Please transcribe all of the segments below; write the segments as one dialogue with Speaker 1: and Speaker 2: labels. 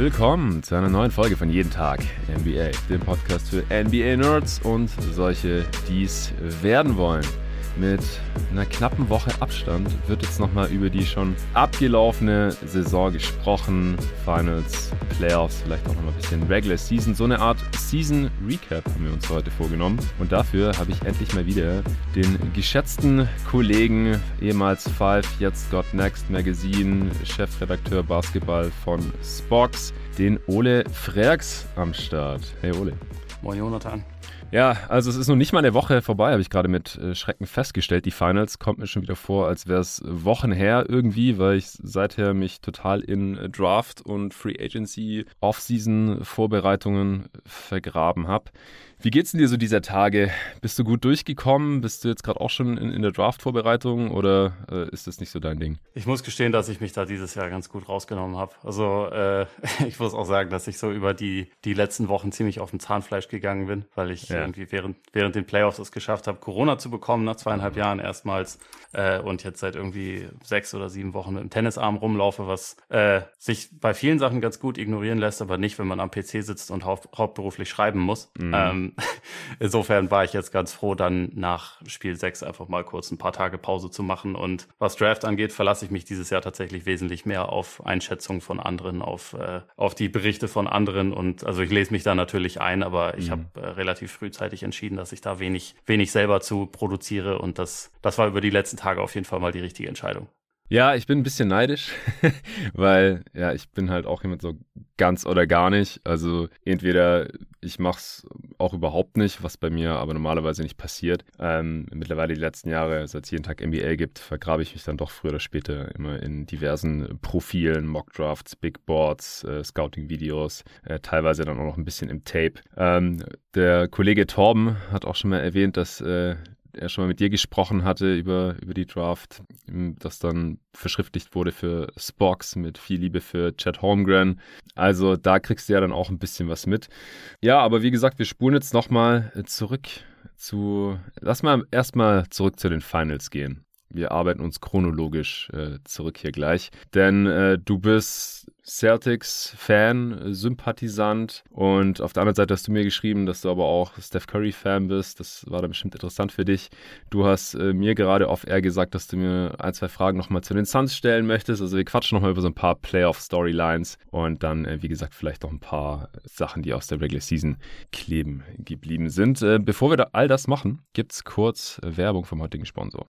Speaker 1: Willkommen zu einer neuen Folge von Jeden Tag NBA, dem Podcast für NBA-Nerds und solche, die es werden wollen. Mit einer knappen Woche Abstand wird jetzt nochmal über die schon abgelaufene Saison gesprochen. Finals, Playoffs, vielleicht auch nochmal ein bisschen Regular Season. So eine Art Season Recap haben wir uns heute vorgenommen. Und dafür habe ich endlich mal wieder den geschätzten Kollegen, ehemals Five, jetzt Got Next Magazine, Chefredakteur Basketball von Spox, den Ole Freaks am Start. Hey Ole.
Speaker 2: Moin Jonathan.
Speaker 1: Ja, also es ist noch nicht mal eine Woche vorbei, habe ich gerade mit äh, Schrecken festgestellt. Die Finals kommt mir schon wieder vor, als wäre es Wochen her irgendwie, weil ich seither mich total in äh, Draft und Free Agency Offseason Vorbereitungen vergraben habe. Wie geht's denn dir so dieser Tage? Bist du gut durchgekommen? Bist du jetzt gerade auch schon in, in der Draft-Vorbereitung oder äh, ist das nicht so dein Ding?
Speaker 2: Ich muss gestehen, dass ich mich da dieses Jahr ganz gut rausgenommen habe. Also äh, ich muss auch sagen, dass ich so über die, die letzten Wochen ziemlich auf dem Zahnfleisch gegangen bin, weil ich ja. irgendwie während, während den Playoffs es geschafft habe, Corona zu bekommen, nach zweieinhalb Jahren erstmals äh, und jetzt seit irgendwie sechs oder sieben Wochen mit dem Tennisarm rumlaufe, was äh, sich bei vielen Sachen ganz gut ignorieren lässt, aber nicht, wenn man am PC sitzt und haupt, hauptberuflich schreiben muss. Mhm. Ähm, insofern war ich jetzt ganz froh, dann nach Spiel 6 einfach mal kurz ein paar Tage Pause zu machen. Und was Draft angeht, verlasse ich mich dieses Jahr tatsächlich wesentlich mehr auf Einschätzungen von anderen, auf, äh, auf die Berichte von anderen. Und also ich lese mich da natürlich ein, aber ich mhm. habe äh, relativ frühzeitig entschieden, dass ich da wenig, wenig selber zu produziere. Und das, das war über die letzten Tage auf jeden Fall mal die richtige Entscheidung.
Speaker 1: Ja, ich bin ein bisschen neidisch, weil ja, ich bin halt auch jemand so ganz oder gar nicht. Also entweder ich mach's auch überhaupt nicht, was bei mir aber normalerweise nicht passiert. Ähm, mittlerweile die letzten Jahre, seit es jeden Tag NBA gibt, vergrabe ich mich dann doch früher oder später immer in diversen Profilen, Mockdrafts, Big Boards, äh, Scouting-Videos, äh, teilweise dann auch noch ein bisschen im Tape. Ähm, der Kollege Torben hat auch schon mal erwähnt, dass äh, er schon mal mit dir gesprochen hatte über, über die Draft, das dann verschriftlicht wurde für Spox mit viel Liebe für Chad Holmgren. Also da kriegst du ja dann auch ein bisschen was mit. Ja, aber wie gesagt, wir spulen jetzt nochmal zurück zu, lass mal erstmal zurück zu den Finals gehen. Wir arbeiten uns chronologisch äh, zurück hier gleich. Denn äh, du bist Celtics-Fan, Sympathisant und auf der anderen Seite hast du mir geschrieben, dass du aber auch Steph Curry-Fan bist. Das war dann bestimmt interessant für dich. Du hast äh, mir gerade auf Air gesagt, dass du mir ein, zwei Fragen nochmal zu den Suns stellen möchtest. Also wir quatschen nochmal über so ein paar Playoff-Storylines und dann, äh, wie gesagt, vielleicht noch ein paar Sachen, die aus der Regular Season kleben geblieben sind. Äh, bevor wir da all das machen, gibt's kurz Werbung vom heutigen Sponsor.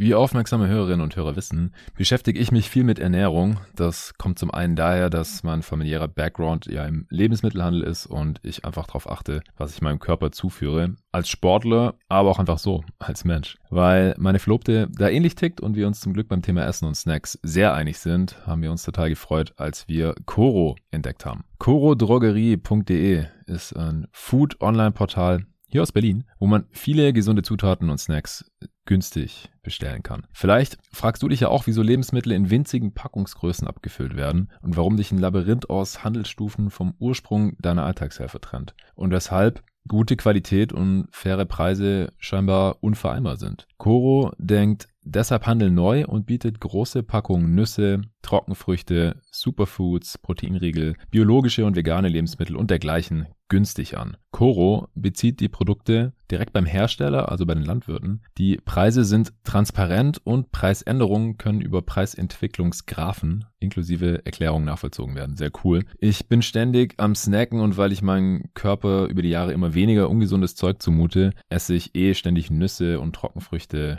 Speaker 1: Wie aufmerksame Hörerinnen und Hörer wissen, beschäftige ich mich viel mit Ernährung. Das kommt zum einen daher, dass mein familiärer Background ja im Lebensmittelhandel ist und ich einfach darauf achte, was ich meinem Körper zuführe. Als Sportler, aber auch einfach so, als Mensch. Weil meine Verlobte da ähnlich tickt und wir uns zum Glück beim Thema Essen und Snacks sehr einig sind, haben wir uns total gefreut, als wir Coro entdeckt haben. corodrogerie.de ist ein Food-Online-Portal, hier aus Berlin, wo man viele gesunde Zutaten und Snacks günstig bestellen kann. Vielleicht fragst du dich ja auch, wieso Lebensmittel in winzigen Packungsgrößen abgefüllt werden und warum dich ein Labyrinth aus Handelsstufen vom Ursprung deiner Alltagshelfer trennt und weshalb gute Qualität und faire Preise scheinbar unvereinbar sind. Coro denkt deshalb Handel neu und bietet große Packungen Nüsse, Trockenfrüchte, Superfoods, Proteinriegel, biologische und vegane Lebensmittel und dergleichen günstig an. Coro bezieht die Produkte direkt beim Hersteller, also bei den Landwirten. Die Preise sind transparent und Preisänderungen können über Preisentwicklungsgraphen inklusive Erklärungen nachvollzogen werden. Sehr cool. Ich bin ständig am Snacken und weil ich meinem Körper über die Jahre immer weniger ungesundes Zeug zumute, esse ich eh ständig Nüsse und Trockenfrüchte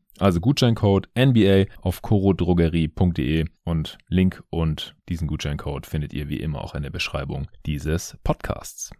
Speaker 1: Also Gutscheincode NBA auf corodrogerie.de und Link und diesen Gutscheincode findet ihr wie immer auch in der Beschreibung dieses Podcasts.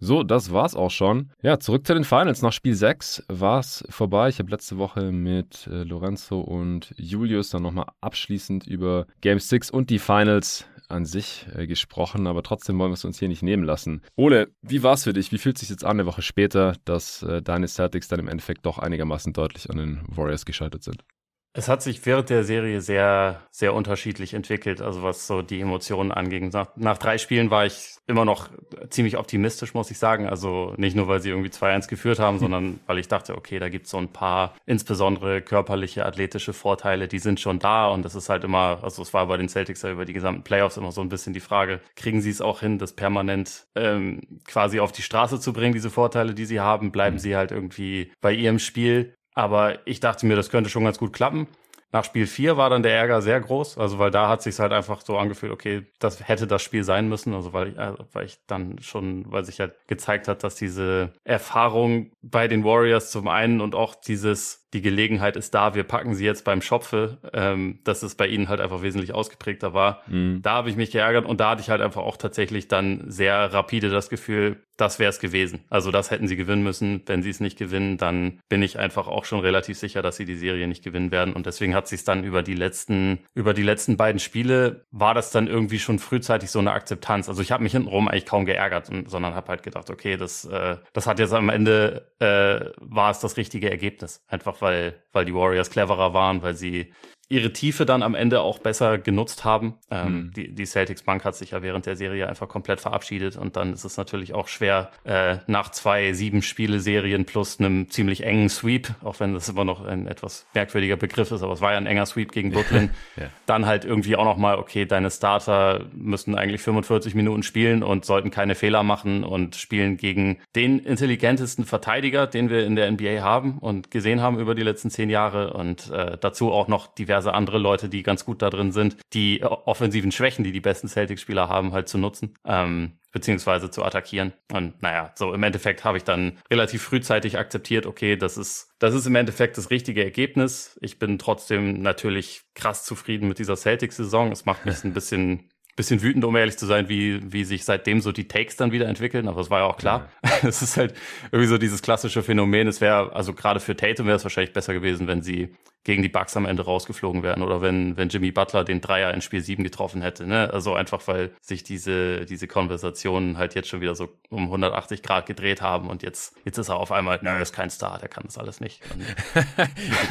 Speaker 1: So, das war's auch schon. Ja, zurück zu den Finals. Nach Spiel 6 war's vorbei. Ich habe letzte Woche mit äh, Lorenzo und Julius dann nochmal abschließend über Game 6 und die Finals an sich äh, gesprochen, aber trotzdem wollen wir es uns hier nicht nehmen lassen. Ole, wie war es für dich? Wie fühlt es sich jetzt an, eine Woche später, dass äh, deine Celtics dann im Endeffekt doch einigermaßen deutlich an den Warriors gescheitert sind?
Speaker 2: Es hat sich während der Serie sehr, sehr unterschiedlich entwickelt, also was so die Emotionen anging. Nach, nach drei Spielen war ich immer noch ziemlich optimistisch, muss ich sagen. Also nicht nur, weil sie irgendwie 2-1 geführt haben, hm. sondern weil ich dachte, okay, da gibt es so ein paar insbesondere körperliche, athletische Vorteile, die sind schon da. Und das ist halt immer, also es war bei den Celtics ja über die gesamten Playoffs immer so ein bisschen die Frage, kriegen sie es auch hin, das permanent ähm, quasi auf die Straße zu bringen, diese Vorteile, die sie haben? Bleiben mhm. sie halt irgendwie bei ihrem Spiel? Aber ich dachte mir, das könnte schon ganz gut klappen. Nach Spiel 4 war dann der Ärger sehr groß, also weil da hat sich halt einfach so angefühlt, okay, das hätte das Spiel sein müssen, also weil ich, also weil ich dann schon, weil sich halt gezeigt hat, dass diese Erfahrung bei den Warriors zum einen und auch dieses die Gelegenheit ist da, wir packen sie jetzt beim Schopfe, ähm, dass es bei ihnen halt einfach wesentlich ausgeprägter war. Mhm. Da habe ich mich geärgert und da hatte ich halt einfach auch tatsächlich dann sehr rapide das Gefühl, das wäre es gewesen. Also das hätten sie gewinnen müssen. Wenn sie es nicht gewinnen, dann bin ich einfach auch schon relativ sicher, dass sie die Serie nicht gewinnen werden. Und deswegen hat sich dann über die letzten, über die letzten beiden Spiele war das dann irgendwie schon frühzeitig so eine Akzeptanz. Also ich habe mich hintenrum eigentlich kaum geärgert, und, sondern habe halt gedacht, okay, das, äh, das hat jetzt am Ende äh, war es das richtige Ergebnis. Einfach weil, weil die Warriors cleverer waren, weil sie ihre Tiefe dann am Ende auch besser genutzt haben. Ähm, mhm. die, die Celtics Bank hat sich ja während der Serie einfach komplett verabschiedet und dann ist es natürlich auch schwer, äh, nach zwei sieben Spiele-Serien plus einem ziemlich engen Sweep, auch wenn das immer noch ein etwas merkwürdiger Begriff ist, aber es war ja ein enger Sweep gegen Brooklyn, ja. dann halt irgendwie auch nochmal, okay, deine Starter müssen eigentlich 45 Minuten spielen und sollten keine Fehler machen und spielen gegen den intelligentesten Verteidiger, den wir in der NBA haben und gesehen haben über die letzten zehn Jahre und äh, dazu auch noch diverse diverse andere Leute, die ganz gut da drin sind, die offensiven Schwächen, die die besten Celtics-Spieler haben, halt zu nutzen. Ähm, beziehungsweise zu attackieren. Und naja, so im Endeffekt habe ich dann relativ frühzeitig akzeptiert, okay, das ist, das ist im Endeffekt das richtige Ergebnis. Ich bin trotzdem natürlich krass zufrieden mit dieser Celtics-Saison. Es macht mich ein bisschen bisschen wütend, um ehrlich zu sein, wie, wie sich seitdem so die Takes dann wieder entwickeln. Aber es war ja auch klar. Es ist halt irgendwie so dieses klassische Phänomen. Es wäre, also gerade für Tatum wäre es wahrscheinlich besser gewesen, wenn sie gegen die Bucks am Ende rausgeflogen wären oder wenn, wenn Jimmy Butler den Dreier in Spiel 7 getroffen hätte. Ne? Also einfach, weil sich diese, diese Konversationen halt jetzt schon wieder so um 180 Grad gedreht haben und jetzt, jetzt ist er auf einmal, nö, ist kein Star, der kann das alles nicht.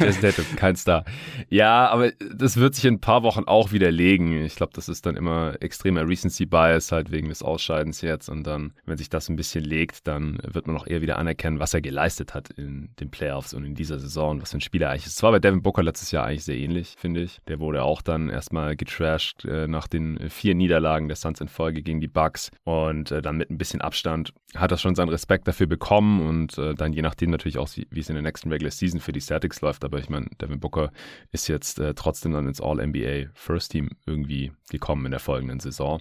Speaker 1: der ist kein Star. Ja, aber das wird sich in ein paar Wochen auch widerlegen. Ich glaube, das ist dann immer extremer Recency Bias halt wegen des Ausscheidens jetzt und dann, wenn sich das ein bisschen legt, dann wird man auch eher wieder anerkennen, was er geleistet hat in den Playoffs und in dieser Saison, was für ein Spieler eigentlich ist. Es war bei Devin Devin Booker letztes Jahr eigentlich sehr ähnlich, finde ich. Der wurde auch dann erstmal getrashed äh, nach den vier Niederlagen der Suns in Folge gegen die Bucks und äh, dann mit ein bisschen Abstand hat er schon seinen Respekt dafür bekommen und äh, dann je nachdem natürlich auch, wie, es in der nächsten Regular Season für die Celtics läuft. Aber ich meine, Devin Booker ist jetzt äh, trotzdem dann ins All-NBA First Team irgendwie gekommen in der folgenden Saison.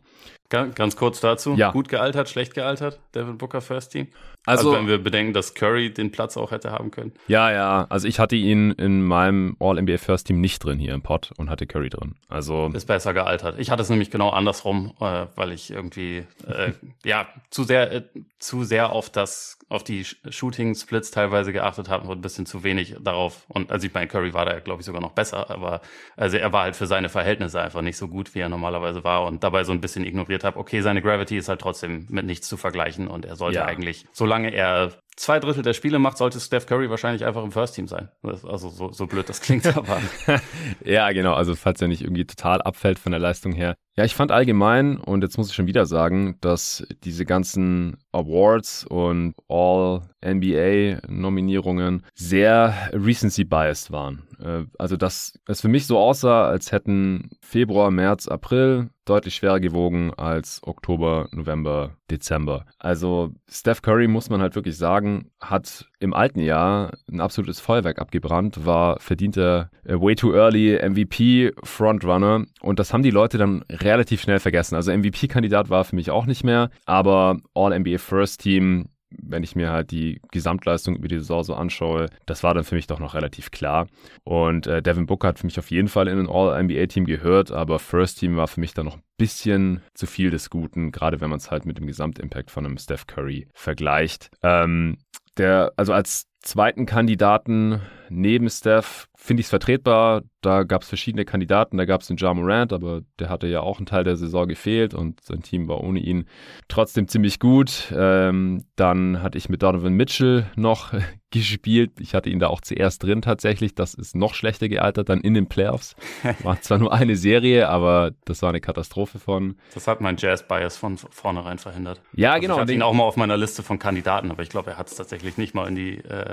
Speaker 2: Ganz, ganz kurz dazu. Ja. Gut gealtert, schlecht gealtert, Devin Booker First Team. Also, also, wenn wir bedenken, dass Curry den Platz auch hätte haben können.
Speaker 1: Ja, ja. Also ich hatte ihn in meinem All-NBA First Team nicht drin hier im Pod und hatte Curry drin. Also
Speaker 2: ist besser gealtert. Ich hatte es nämlich genau andersrum, äh, weil ich irgendwie äh, ja zu sehr äh, zu sehr auf das auf die Shooting-Splits teilweise geachtet habe und ein bisschen zu wenig darauf. Und also ich meine, Curry war da, glaube ich, sogar noch besser, aber also er war halt für seine Verhältnisse einfach nicht so gut, wie er normalerweise war und dabei so ein bisschen ignoriert habe, okay, seine Gravity ist halt trotzdem mit nichts zu vergleichen und er sollte ja. eigentlich, solange er zwei Drittel der Spiele macht, sollte Steph Curry wahrscheinlich einfach im First Team sein. Also so, so blöd das klingt, aber.
Speaker 1: ja, genau. Also falls er nicht irgendwie total abfällt von der Leistung her. Ja, ich fand allgemein, und jetzt muss ich schon wieder sagen, dass diese ganzen Awards und All-NBA-Nominierungen sehr recency-biased waren. Äh, also, dass es für mich so aussah, als hätten Februar, März, April deutlich schwerer gewogen als Oktober, November, Dezember. Also Steph Curry, muss man halt wirklich sagen, hat im alten Jahr ein absolutes Feuerwerk abgebrannt, war verdienter äh, Way Too Early MVP Frontrunner und das haben die Leute dann relativ schnell vergessen. Also MVP-Kandidat war für mich auch nicht mehr, aber All-NBA First Team wenn ich mir halt die Gesamtleistung über die Saison so anschaue, das war dann für mich doch noch relativ klar. Und äh, Devin Booker hat für mich auf jeden Fall in ein All-NBA-Team gehört, aber First Team war für mich dann noch ein bisschen zu viel des Guten, gerade wenn man es halt mit dem Gesamtimpact von einem Steph Curry vergleicht. Ähm, der, also als zweiten Kandidaten neben Steph finde ich es vertretbar. Da gab es verschiedene Kandidaten. Da gab es den Ja Morant, aber der hatte ja auch einen Teil der Saison gefehlt und sein Team war ohne ihn trotzdem ziemlich gut. Ähm, dann hatte ich mit Donovan Mitchell noch gespielt. Ich hatte ihn da auch zuerst drin tatsächlich. Das ist noch schlechter gealtert dann in den Playoffs. War zwar nur eine Serie, aber das war eine Katastrophe von.
Speaker 2: Das hat mein Jazz-Bias von vornherein verhindert.
Speaker 1: Ja, also genau.
Speaker 2: Ich hatte ihn auch mal auf meiner Liste von Kandidaten, aber ich glaube, er hat es tatsächlich nicht mal in die, äh,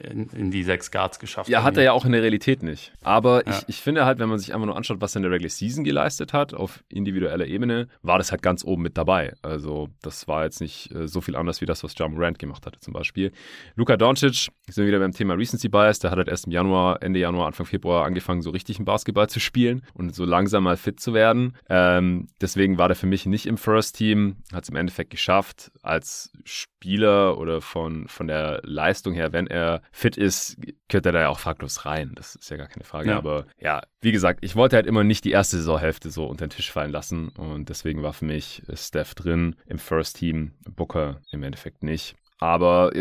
Speaker 2: in, in, die sechs Guards geschafft.
Speaker 1: Ja, hat er ja auch in der Realität nicht. Aber ja. ich, ich finde halt, wenn man sich einfach nur anschaut, was er in der Regular Season geleistet hat, auf individueller Ebene, war das halt ganz oben mit dabei. Also das war jetzt nicht äh, so viel anders wie das, was John Morant gemacht hatte zum Beispiel. Luka Doncic, sind wir wieder beim Thema Recency Bias, der hat halt erst im Januar, Ende Januar, Anfang Februar angefangen, so richtig im Basketball zu spielen und so langsam mal fit zu werden. Ähm, deswegen war der für mich nicht im First Team, hat es im Endeffekt geschafft. Als Spieler oder von, von der Leistung her, wenn er fit ist, gehört er da ja auch fraglos rein. Das ist ja gar keine Frage. Ja. Aber ja, wie gesagt, ich wollte halt immer nicht die erste Saisonhälfte so unter den Tisch fallen lassen und deswegen war für mich Steph drin im First Team, Booker im Endeffekt nicht. Aber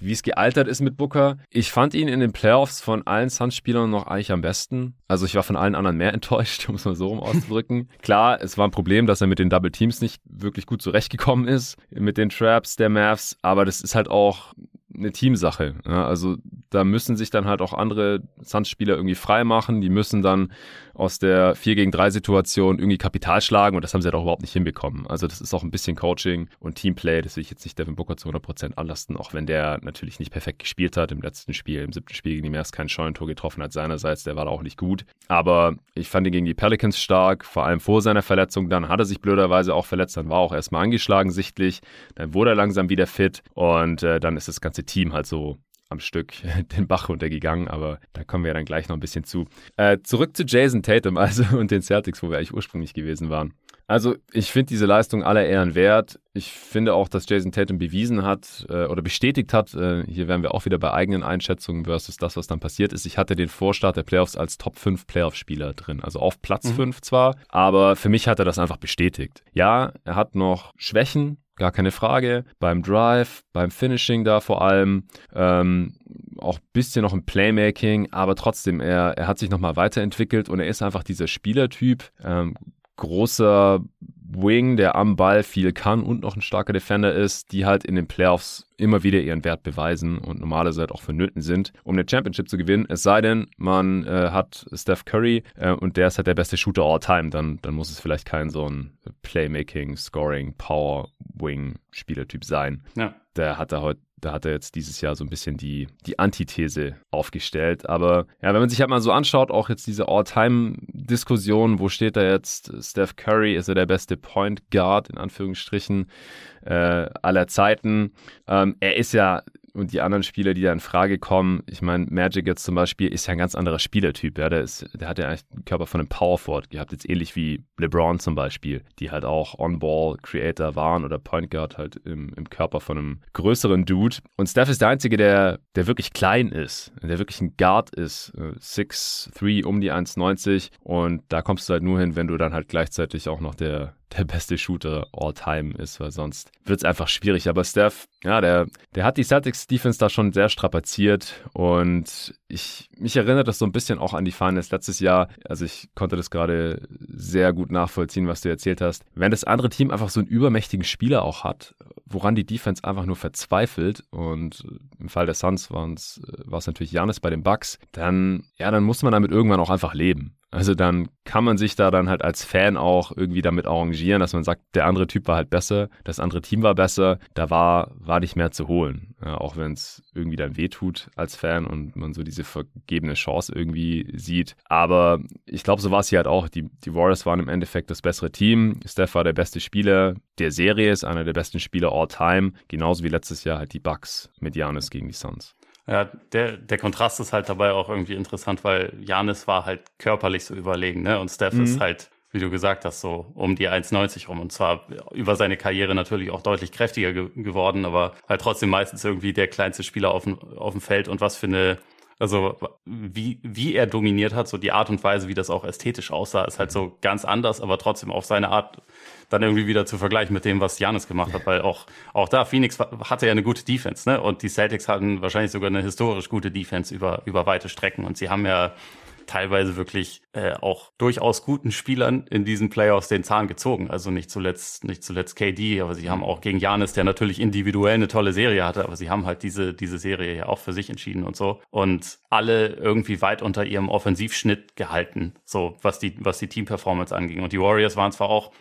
Speaker 1: wie es gealtert ist mit Booker, ich fand ihn in den Playoffs von allen Suns-Spielern noch eigentlich am besten. Also ich war von allen anderen mehr enttäuscht, um es mal so rum auszudrücken. Klar, es war ein Problem, dass er mit den Double Teams nicht wirklich gut zurechtgekommen ist, mit den Traps der Mavs, aber das ist halt auch eine Teamsache. Ja, also da müssen sich dann halt auch andere Suns-Spieler irgendwie frei machen. Die müssen dann aus der 4 gegen 3 Situation irgendwie Kapital schlagen und das haben sie halt auch überhaupt nicht hinbekommen. Also das ist auch ein bisschen Coaching und Teamplay. Das will ich jetzt nicht Devin Booker zu 100% anlasten, auch wenn der natürlich nicht perfekt gespielt hat im letzten Spiel. Im siebten Spiel gegen die Mavs kein Scheunentor getroffen hat seinerseits. Der war da auch nicht gut. Aber ich fand ihn gegen die Pelicans stark, vor allem vor seiner Verletzung. Dann hat er sich blöderweise auch verletzt. Dann war er auch erstmal angeschlagen sichtlich. Dann wurde er langsam wieder fit und äh, dann ist das ganze Team halt so am Stück den Bach runtergegangen, aber da kommen wir dann gleich noch ein bisschen zu. Äh, zurück zu Jason Tatum also und den Celtics, wo wir eigentlich ursprünglich gewesen waren. Also ich finde diese Leistung aller Ehren wert. Ich finde auch, dass Jason Tatum bewiesen hat äh, oder bestätigt hat, äh, hier wären wir auch wieder bei eigenen Einschätzungen versus das, was dann passiert ist. Ich hatte den Vorstart der Playoffs als Top 5 Playoff-Spieler drin, also auf Platz mhm. 5 zwar, aber für mich hat er das einfach bestätigt. Ja, er hat noch Schwächen, gar keine Frage. Beim Drive, beim Finishing da vor allem, ähm, auch ein bisschen noch im Playmaking, aber trotzdem, er, er hat sich nochmal weiterentwickelt und er ist einfach dieser Spielertyp. Ähm, großer Wing, der am Ball viel kann und noch ein starker Defender ist, die halt in den Playoffs immer wieder ihren Wert beweisen und normalerweise halt auch vonnöten sind, um eine Championship zu gewinnen. Es sei denn, man äh, hat Steph Curry äh, und der ist halt der beste Shooter all time, dann, dann muss es vielleicht kein so ein Playmaking, Scoring, Power, Wing Spielertyp sein. Ja. Der hat da heute da hat er jetzt dieses Jahr so ein bisschen die, die Antithese aufgestellt. Aber ja, wenn man sich halt mal so anschaut, auch jetzt diese All-Time-Diskussion, wo steht da jetzt Steph Curry, ist er der beste Point Guard, in Anführungsstrichen, äh, aller Zeiten. Ähm, er ist ja und die anderen Spieler, die da in Frage kommen, ich meine, Magic jetzt zum Beispiel ist ja ein ganz anderer Spielertyp. Ja? Der, ist, der hat ja eigentlich den Körper von einem Power Forward gehabt, jetzt ähnlich wie LeBron zum Beispiel, die halt auch On-Ball-Creator waren oder Point Guard halt im, im Körper von einem größeren Dude. Und Steph ist der Einzige, der, der wirklich klein ist, der wirklich ein Guard ist. 6'3 um die 1,90 und da kommst du halt nur hin, wenn du dann halt gleichzeitig auch noch der der beste Shooter all time ist, weil sonst wird es einfach schwierig. Aber Steph, ja, der, der hat die Celtics Defense da schon sehr strapaziert und ich, mich erinnert das so ein bisschen auch an die Finals letztes Jahr. Also ich konnte das gerade sehr gut nachvollziehen, was du erzählt hast. Wenn das andere Team einfach so einen übermächtigen Spieler auch hat, woran die Defense einfach nur verzweifelt und im Fall der Suns war es natürlich Janis bei den Bucks, dann, ja, dann muss man damit irgendwann auch einfach leben. Also dann kann man sich da dann halt als Fan auch irgendwie damit arrangieren, dass man sagt, der andere Typ war halt besser, das andere Team war besser, da war, war nicht mehr zu holen. Ja, auch wenn es irgendwie dann wehtut als Fan und man so diese vergebene Chance irgendwie sieht. Aber ich glaube, so war es hier halt auch. Die, die Warriors waren im Endeffekt das bessere Team. Steph war der beste Spieler der Serie, ist einer der besten Spieler all time. Genauso wie letztes Jahr halt die Bucks mit Janis gegen die Suns.
Speaker 2: Ja, der, der Kontrast ist halt dabei auch irgendwie interessant, weil Janis war halt körperlich so überlegen, ne? Und Steph mhm. ist halt, wie du gesagt hast, so um die 1,90 rum. Und zwar über seine Karriere natürlich auch deutlich kräftiger ge geworden, aber halt trotzdem meistens irgendwie der kleinste Spieler auf dem, auf dem Feld und was für eine also wie, wie er dominiert hat, so die Art und Weise, wie das auch ästhetisch aussah, ist halt so ganz anders, aber trotzdem auf seine Art dann irgendwie wieder zu vergleichen mit dem, was Janis gemacht hat, weil auch, auch da Phoenix hatte ja eine gute Defense, ne? Und die Celtics hatten wahrscheinlich sogar eine historisch gute Defense über, über weite Strecken. Und sie haben ja teilweise wirklich äh, auch durchaus guten Spielern in diesen Playoffs den Zahn gezogen. Also nicht zuletzt, nicht zuletzt KD, aber sie haben auch gegen Janis, der natürlich individuell eine tolle Serie hatte, aber sie haben halt diese, diese Serie ja auch für sich entschieden und so. Und alle irgendwie weit unter ihrem Offensivschnitt gehalten, so was die, was die Teamperformance anging. Und die Warriors waren zwar auch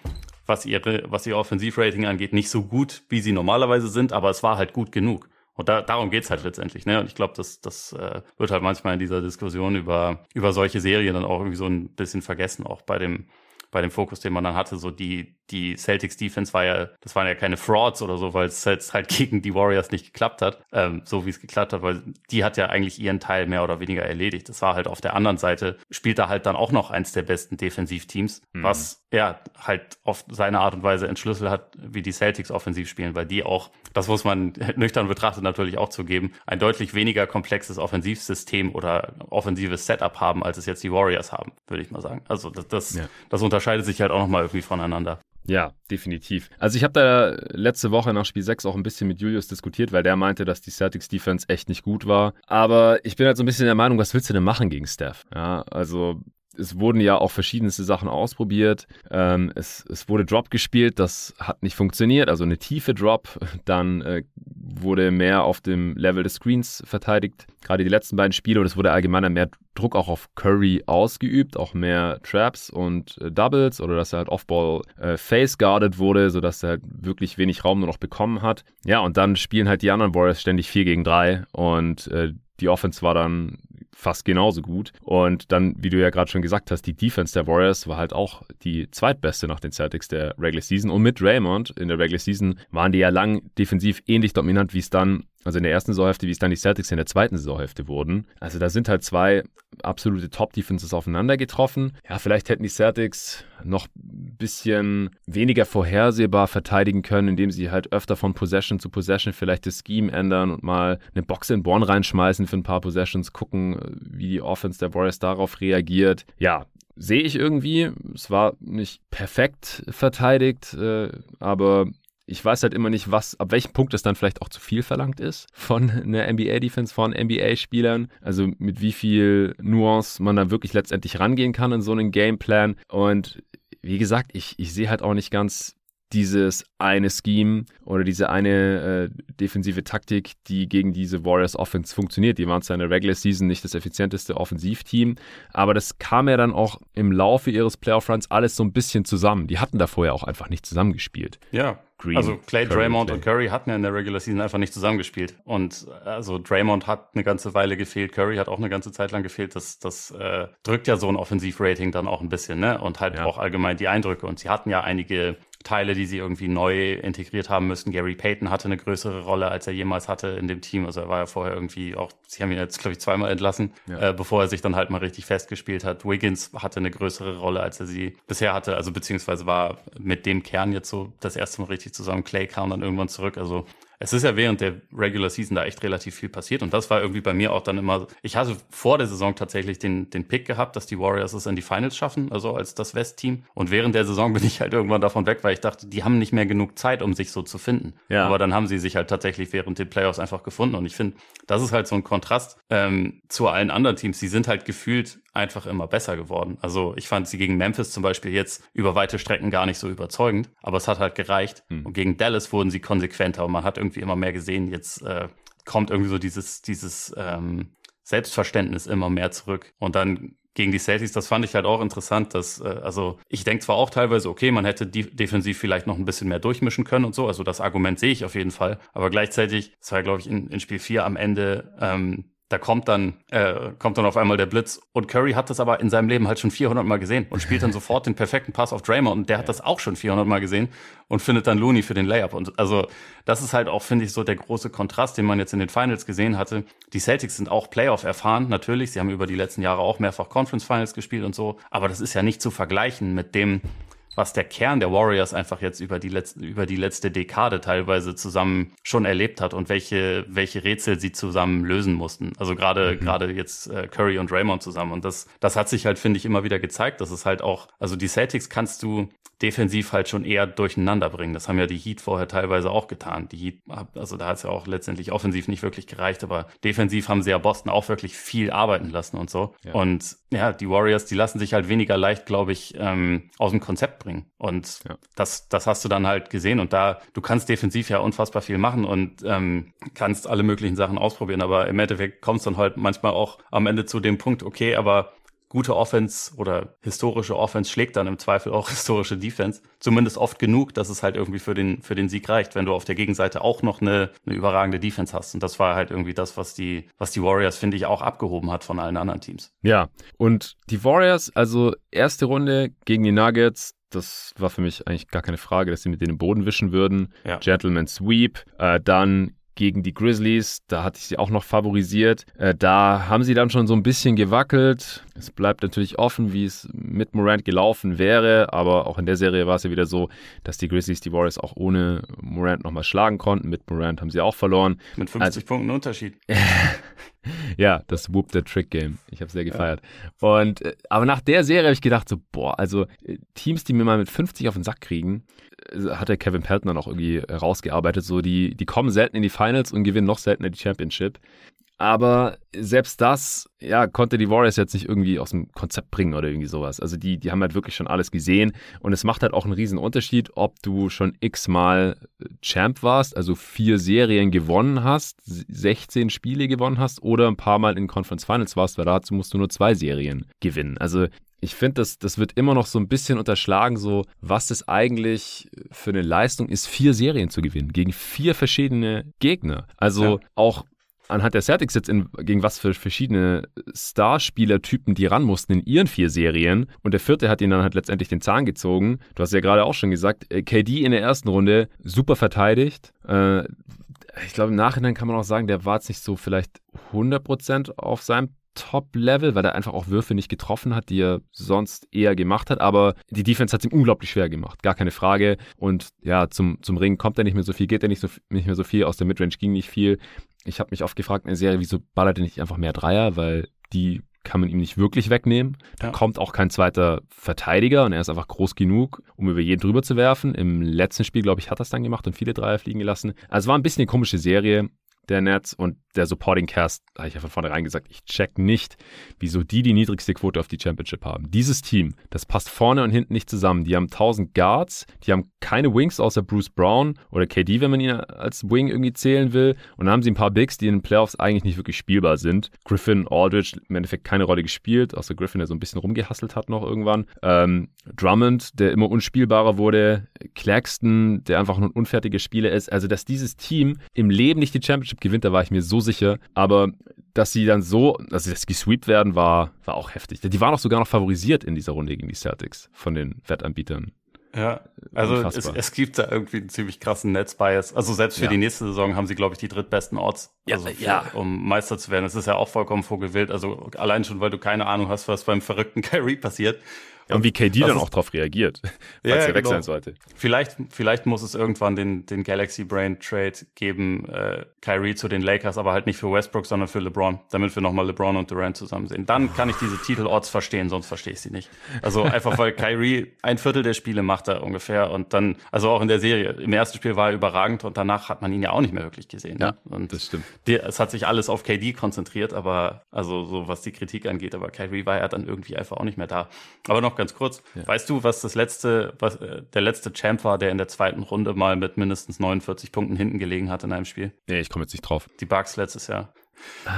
Speaker 2: was ihre, was ihr Offensivrating angeht, nicht so gut, wie sie normalerweise sind, aber es war halt gut genug. Und da, darum geht's halt letztendlich. Ne? Und ich glaube, das, das äh, wird halt manchmal in dieser Diskussion über, über solche Serien dann auch irgendwie so ein bisschen vergessen, auch bei dem, bei dem Fokus, den man dann hatte. So die, die Celtics Defense war ja, das waren ja keine Frauds oder so, weil es jetzt halt gegen die Warriors nicht geklappt hat, ähm, so wie es geklappt hat, weil die hat ja eigentlich ihren Teil mehr oder weniger erledigt. Das war halt auf der anderen Seite, spielt da halt dann auch noch eins der besten Defensivteams, mhm. was ja halt auf seine Art und Weise entschlüsselt hat, wie die Celtics offensiv spielen, weil die auch, das muss man nüchtern betrachtet natürlich auch zugeben, ein deutlich weniger komplexes Offensivsystem oder offensives Setup haben, als es jetzt die Warriors haben, würde ich mal sagen. Also das, das, ja. das unterscheidet sich halt auch nochmal irgendwie voneinander.
Speaker 1: Ja, definitiv. Also ich habe da letzte Woche nach Spiel 6 auch ein bisschen mit Julius diskutiert, weil der meinte, dass die Celtics Defense echt nicht gut war. Aber ich bin halt so ein bisschen der Meinung, was willst du denn machen gegen Steph? Ja, also es wurden ja auch verschiedenste Sachen ausprobiert. Ähm, es, es wurde Drop gespielt, das hat nicht funktioniert, also eine tiefe Drop. Dann äh, wurde mehr auf dem Level des Screens verteidigt. Gerade die letzten beiden Spiele und es wurde allgemeiner mehr Druck auch auf Curry ausgeübt, auch mehr Traps und äh, Doubles oder dass er halt Offball äh, face guarded wurde, sodass er halt wirklich wenig Raum nur noch bekommen hat. Ja, und dann spielen halt die anderen Warriors ständig 4 gegen 3 und äh, die Offense war dann fast genauso gut. Und dann, wie du ja gerade schon gesagt hast, die Defense der Warriors war halt auch die zweitbeste nach den Celtics der Regular Season. Und mit Raymond in der Regular Season waren die ja lang defensiv ähnlich dominant, wie es dann also in der ersten Saisonhälfte, wie es dann die Celtics in der zweiten Saisonhälfte wurden. Also da sind halt zwei absolute Top-Defenses aufeinander getroffen. Ja, vielleicht hätten die Celtics noch ein bisschen weniger vorhersehbar verteidigen können, indem sie halt öfter von Possession zu Possession vielleicht das Scheme ändern und mal eine Box in Born reinschmeißen für ein paar Possessions, gucken, wie die Offense der Warriors darauf reagiert. Ja, sehe ich irgendwie. Es war nicht perfekt verteidigt, äh, aber ich weiß halt immer nicht, was, ab welchem Punkt es dann vielleicht auch zu viel verlangt ist von einer NBA-Defense, von NBA-Spielern. Also mit wie viel Nuance man dann wirklich letztendlich rangehen kann in so einen Gameplan. Und wie gesagt, ich, ich sehe halt auch nicht ganz dieses eine Scheme oder diese eine äh, defensive Taktik, die gegen diese Warriors Offense funktioniert. Die waren zwar in der Regular Season nicht das effizienteste Offensivteam, aber das kam ja dann auch im Laufe ihres Playoff-Runs alles so ein bisschen zusammen. Die hatten da vorher auch einfach nicht zusammengespielt.
Speaker 2: Ja, Green. Also Clay, Curry, Draymond Clay. und Curry hatten ja in der Regular Season einfach nicht zusammengespielt. Und also Draymond hat eine ganze Weile gefehlt, Curry hat auch eine ganze Zeit lang gefehlt. Das, das äh, drückt ja so ein Offensivrating dann auch ein bisschen, ne? Und halt ja. auch allgemein die Eindrücke. Und sie hatten ja einige Teile, die sie irgendwie neu integriert haben müssen. Gary Payton hatte eine größere Rolle, als er jemals hatte in dem Team. Also er war ja vorher irgendwie auch, sie haben ihn jetzt, glaube ich, zweimal entlassen, ja. äh, bevor er sich dann halt mal richtig festgespielt hat. Wiggins hatte eine größere Rolle, als er sie bisher hatte. Also beziehungsweise war mit dem Kern jetzt so das erste Mal richtig zusammen. Clay kam dann irgendwann zurück. Also es ist ja während der Regular Season da echt relativ viel passiert und das war irgendwie bei mir auch dann immer, ich hatte vor der Saison tatsächlich den, den Pick gehabt, dass die Warriors es in die Finals schaffen, also als das West-Team und während der Saison bin ich halt irgendwann davon weg, weil ich dachte, die haben nicht mehr genug Zeit, um sich so zu finden. Ja. Aber dann haben sie sich halt tatsächlich während den Playoffs einfach gefunden und ich finde, das ist halt so ein Kontrast ähm, zu allen anderen Teams. Die sind halt gefühlt einfach immer besser geworden. Also ich fand sie gegen Memphis zum Beispiel jetzt über weite Strecken gar nicht so überzeugend, aber es hat halt gereicht. Hm. Und gegen Dallas wurden sie konsequenter und man hat irgendwie immer mehr gesehen, jetzt äh, kommt irgendwie so dieses, dieses ähm, Selbstverständnis immer mehr zurück. Und dann gegen die Celtics, das fand ich halt auch interessant, dass, äh, also ich denke zwar auch teilweise, okay, man hätte defensiv vielleicht noch ein bisschen mehr durchmischen können und so, also das Argument sehe ich auf jeden Fall, aber gleichzeitig, das war glaube ich in, in Spiel 4 am Ende, ähm, da kommt dann, äh, kommt dann auf einmal der Blitz. Und Curry hat das aber in seinem Leben halt schon 400 Mal gesehen und spielt dann sofort den perfekten Pass auf Draymond. Und der hat das auch schon 400 Mal gesehen und findet dann Looney für den Layup. Und also, das ist halt auch, finde ich, so der große Kontrast, den man jetzt in den Finals gesehen hatte. Die Celtics sind auch Playoff erfahren, natürlich. Sie haben über die letzten Jahre auch mehrfach Conference Finals gespielt und so. Aber das ist ja nicht zu vergleichen mit dem, was der Kern der Warriors einfach jetzt über die letzte, über die letzte Dekade teilweise zusammen schon erlebt hat und welche, welche Rätsel sie zusammen lösen mussten. Also gerade, mhm. gerade jetzt äh, Curry und Raymond zusammen. Und das, das hat sich halt, finde ich, immer wieder gezeigt. dass es halt auch, also die Celtics kannst du defensiv halt schon eher durcheinander bringen. Das haben ja die Heat vorher teilweise auch getan. Die Heat, also da hat es ja auch letztendlich offensiv nicht wirklich gereicht, aber defensiv haben sie ja Boston auch wirklich viel arbeiten lassen und so. Ja. Und ja, die Warriors, die lassen sich halt weniger leicht, glaube ich, ähm, aus dem Konzept bringen. Und ja. das, das hast du dann halt gesehen. Und da, du kannst defensiv ja unfassbar viel machen und ähm, kannst alle möglichen Sachen ausprobieren. Aber im Endeffekt kommst dann halt manchmal auch am Ende zu dem Punkt, okay, aber gute Offense oder historische Offense schlägt dann im Zweifel auch historische Defense. Zumindest oft genug, dass es halt irgendwie für den, für den Sieg reicht, wenn du auf der Gegenseite auch noch eine, eine überragende Defense hast. Und das war halt irgendwie das, was die, was die Warriors, finde ich, auch abgehoben hat von allen anderen Teams.
Speaker 1: Ja, und die Warriors, also erste Runde gegen die Nuggets, das war für mich eigentlich gar keine Frage, dass sie mit denen den Boden wischen würden. Ja. Gentleman Sweep. Äh, dann gegen die Grizzlies. Da hatte ich sie auch noch favorisiert. Äh, da haben sie dann schon so ein bisschen gewackelt. Es bleibt natürlich offen, wie es mit Morant gelaufen wäre, aber auch in der Serie war es ja wieder so, dass die Grizzlies die Warriors auch ohne Morant nochmal schlagen konnten. Mit Morant haben sie auch verloren.
Speaker 2: Mit 50 also, Punkten Unterschied.
Speaker 1: ja, das Whoop the Trick Game. Ich habe sehr gefeiert. Ja. Und äh, aber nach der Serie habe ich gedacht so, boah, also äh, Teams, die mir mal mit 50 auf den Sack kriegen, hat der Kevin Pelton dann auch irgendwie rausgearbeitet. So, die, die kommen selten in die Finals und gewinnen noch seltener die Championship. Aber selbst das, ja, konnte die Warriors jetzt nicht irgendwie aus dem Konzept bringen oder irgendwie sowas. Also die, die haben halt wirklich schon alles gesehen und es macht halt auch einen riesen Unterschied, ob du schon x-mal Champ warst, also vier Serien gewonnen hast, 16 Spiele gewonnen hast oder ein paar Mal in Conference Finals warst, weil dazu musst du nur zwei Serien gewinnen. Also ich finde, das, das wird immer noch so ein bisschen unterschlagen, so was es eigentlich für eine Leistung ist, vier Serien zu gewinnen gegen vier verschiedene Gegner. Also ja. auch anhand der Celtics jetzt in, gegen was für verschiedene Starspielertypen die ran mussten in ihren vier Serien. Und der vierte hat ihnen dann halt letztendlich den Zahn gezogen. Du hast ja gerade auch schon gesagt, äh, KD in der ersten Runde super verteidigt. Äh, ich glaube, im Nachhinein kann man auch sagen, der war jetzt nicht so vielleicht 100% auf seinem Top-Level, weil er einfach auch Würfe nicht getroffen hat, die er sonst eher gemacht hat. Aber die Defense hat es ihm unglaublich schwer gemacht, gar keine Frage. Und ja, zum, zum Ring kommt er nicht mehr so viel, geht er nicht, so, nicht mehr so viel, aus der Midrange ging nicht viel. Ich habe mich oft gefragt in der Serie, wieso ballert er nicht einfach mehr Dreier, weil die kann man ihm nicht wirklich wegnehmen. Da ja. kommt auch kein zweiter Verteidiger und er ist einfach groß genug, um über jeden drüber zu werfen. Im letzten Spiel, glaube ich, hat er es dann gemacht und viele Dreier fliegen gelassen. Also es war ein bisschen eine komische Serie der Nets und der Supporting Cast, habe ich ja von vornherein gesagt, ich check nicht, wieso die die niedrigste Quote auf die Championship haben. Dieses Team, das passt vorne und hinten nicht zusammen. Die haben 1000 Guards, die haben keine Wings außer Bruce Brown oder KD, wenn man ihn als Wing irgendwie zählen will. Und dann haben sie ein paar Bigs, die in den Playoffs eigentlich nicht wirklich spielbar sind. Griffin, Aldridge, im Endeffekt keine Rolle gespielt, außer Griffin, der so ein bisschen rumgehasselt hat noch irgendwann. Ähm, Drummond, der immer unspielbarer wurde. Claxton, der einfach nur ein unfertiger Spieler ist. Also, dass dieses Team im Leben nicht die Championship gewinnt, da war ich mir so sicher. Aber dass sie dann so, also dass sie gesweept werden, war, war auch heftig. Die waren auch sogar noch favorisiert in dieser Runde gegen die Celtics von den Wettanbietern.
Speaker 2: Ja, also es, es, gibt da irgendwie einen ziemlich krassen Netzbias. Also selbst für ja. die nächste Saison haben sie, glaube ich, die drittbesten Orts, also für, ja. um Meister zu werden. Das ist ja auch vollkommen vogelwild. Also allein schon, weil du keine Ahnung hast, was beim verrückten Kyrie passiert.
Speaker 1: Ja, und wie KD dann auch darauf reagiert, falls ja, er weg genau. sein sollte.
Speaker 2: Vielleicht, vielleicht muss es irgendwann den, den Galaxy Brain Trade geben, äh, Kyrie zu den Lakers, aber halt nicht für Westbrook, sondern für LeBron, damit wir nochmal LeBron und Durant zusammen sehen. Dann kann ich diese Titelorts verstehen, sonst verstehe ich sie nicht. Also einfach, weil Kyrie ein Viertel der Spiele macht er ungefähr und dann, also auch in der Serie, im ersten Spiel war er überragend und danach hat man ihn ja auch nicht mehr wirklich gesehen.
Speaker 1: Ne?
Speaker 2: Ja, und
Speaker 1: das stimmt.
Speaker 2: Der, es hat sich alles auf KD konzentriert, aber, also so was die Kritik angeht, aber Kyrie war ja dann irgendwie einfach auch nicht mehr da. Aber noch ganz kurz, ja. weißt du, was das letzte, was äh, der letzte Champ war, der in der zweiten Runde mal mit mindestens 49 Punkten hinten gelegen hat in einem Spiel?
Speaker 1: Nee, ich komme jetzt nicht drauf.
Speaker 2: Die Bucks letztes Jahr.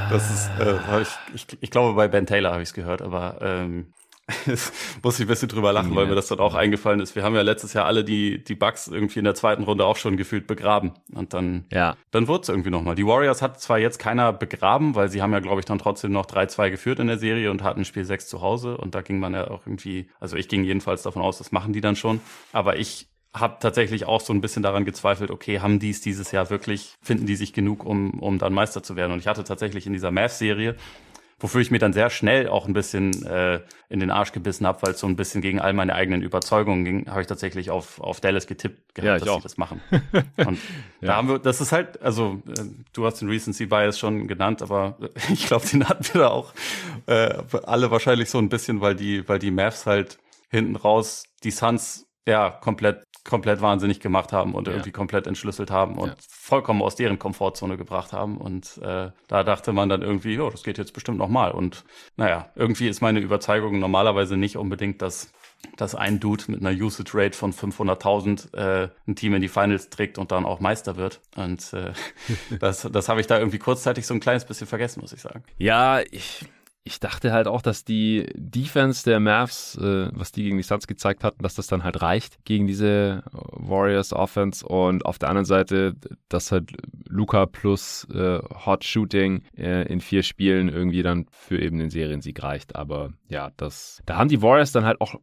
Speaker 2: Das ist, äh, ich, ich, ich glaube, bei Ben Taylor habe ich es gehört, aber ähm, muss ich ein bisschen drüber lachen, ja. weil mir das dann auch eingefallen ist. Wir haben ja letztes Jahr alle die, die Bugs irgendwie in der zweiten Runde auch schon gefühlt begraben. Und dann,
Speaker 1: ja.
Speaker 2: dann wurde es irgendwie nochmal. Die Warriors hat zwar jetzt keiner begraben, weil sie haben ja, glaube ich, dann trotzdem noch 3-2 geführt in der Serie und hatten Spiel 6 zu Hause. Und da ging man ja auch irgendwie, also ich ging jedenfalls davon aus, das machen die dann schon. Aber ich habe tatsächlich auch so ein bisschen daran gezweifelt, okay, haben die es dieses Jahr wirklich, finden die sich genug, um, um dann Meister zu werden? Und ich hatte tatsächlich in dieser Math-Serie wofür ich mir dann sehr schnell auch ein bisschen äh, in den Arsch gebissen habe, weil es so ein bisschen gegen all meine eigenen Überzeugungen ging, habe ich tatsächlich auf, auf Dallas getippt gehabt, ja, dass auch. sie das machen. Und ja. da haben wir, das ist halt, also äh, du hast den Recency Bias schon genannt, aber ich glaube, den hatten wir da auch äh, alle wahrscheinlich so ein bisschen, weil die, weil die Mavs halt hinten raus die Suns ja komplett komplett wahnsinnig gemacht haben und ja. irgendwie komplett entschlüsselt haben und ja. vollkommen aus deren Komfortzone gebracht haben. Und äh, da dachte man dann irgendwie, oh, das geht jetzt bestimmt nochmal. Und naja, irgendwie ist meine Überzeugung normalerweise nicht unbedingt, dass dass ein Dude mit einer Usage Rate von 500.000 äh, ein Team in die Finals trägt und dann auch Meister wird. Und äh, das, das habe ich da irgendwie kurzzeitig so ein kleines bisschen vergessen, muss ich sagen.
Speaker 1: Ja, ich, ich dachte halt auch, dass die Defense der Mavs, äh, was die gegen die Suns gezeigt hatten, dass das dann halt reicht gegen diese Warriors Offense und auf der anderen Seite, dass halt Luca plus äh, Hot Shooting äh, in vier Spielen irgendwie dann für eben den Seriensieg reicht. Aber ja, das, da haben die Warriors dann halt auch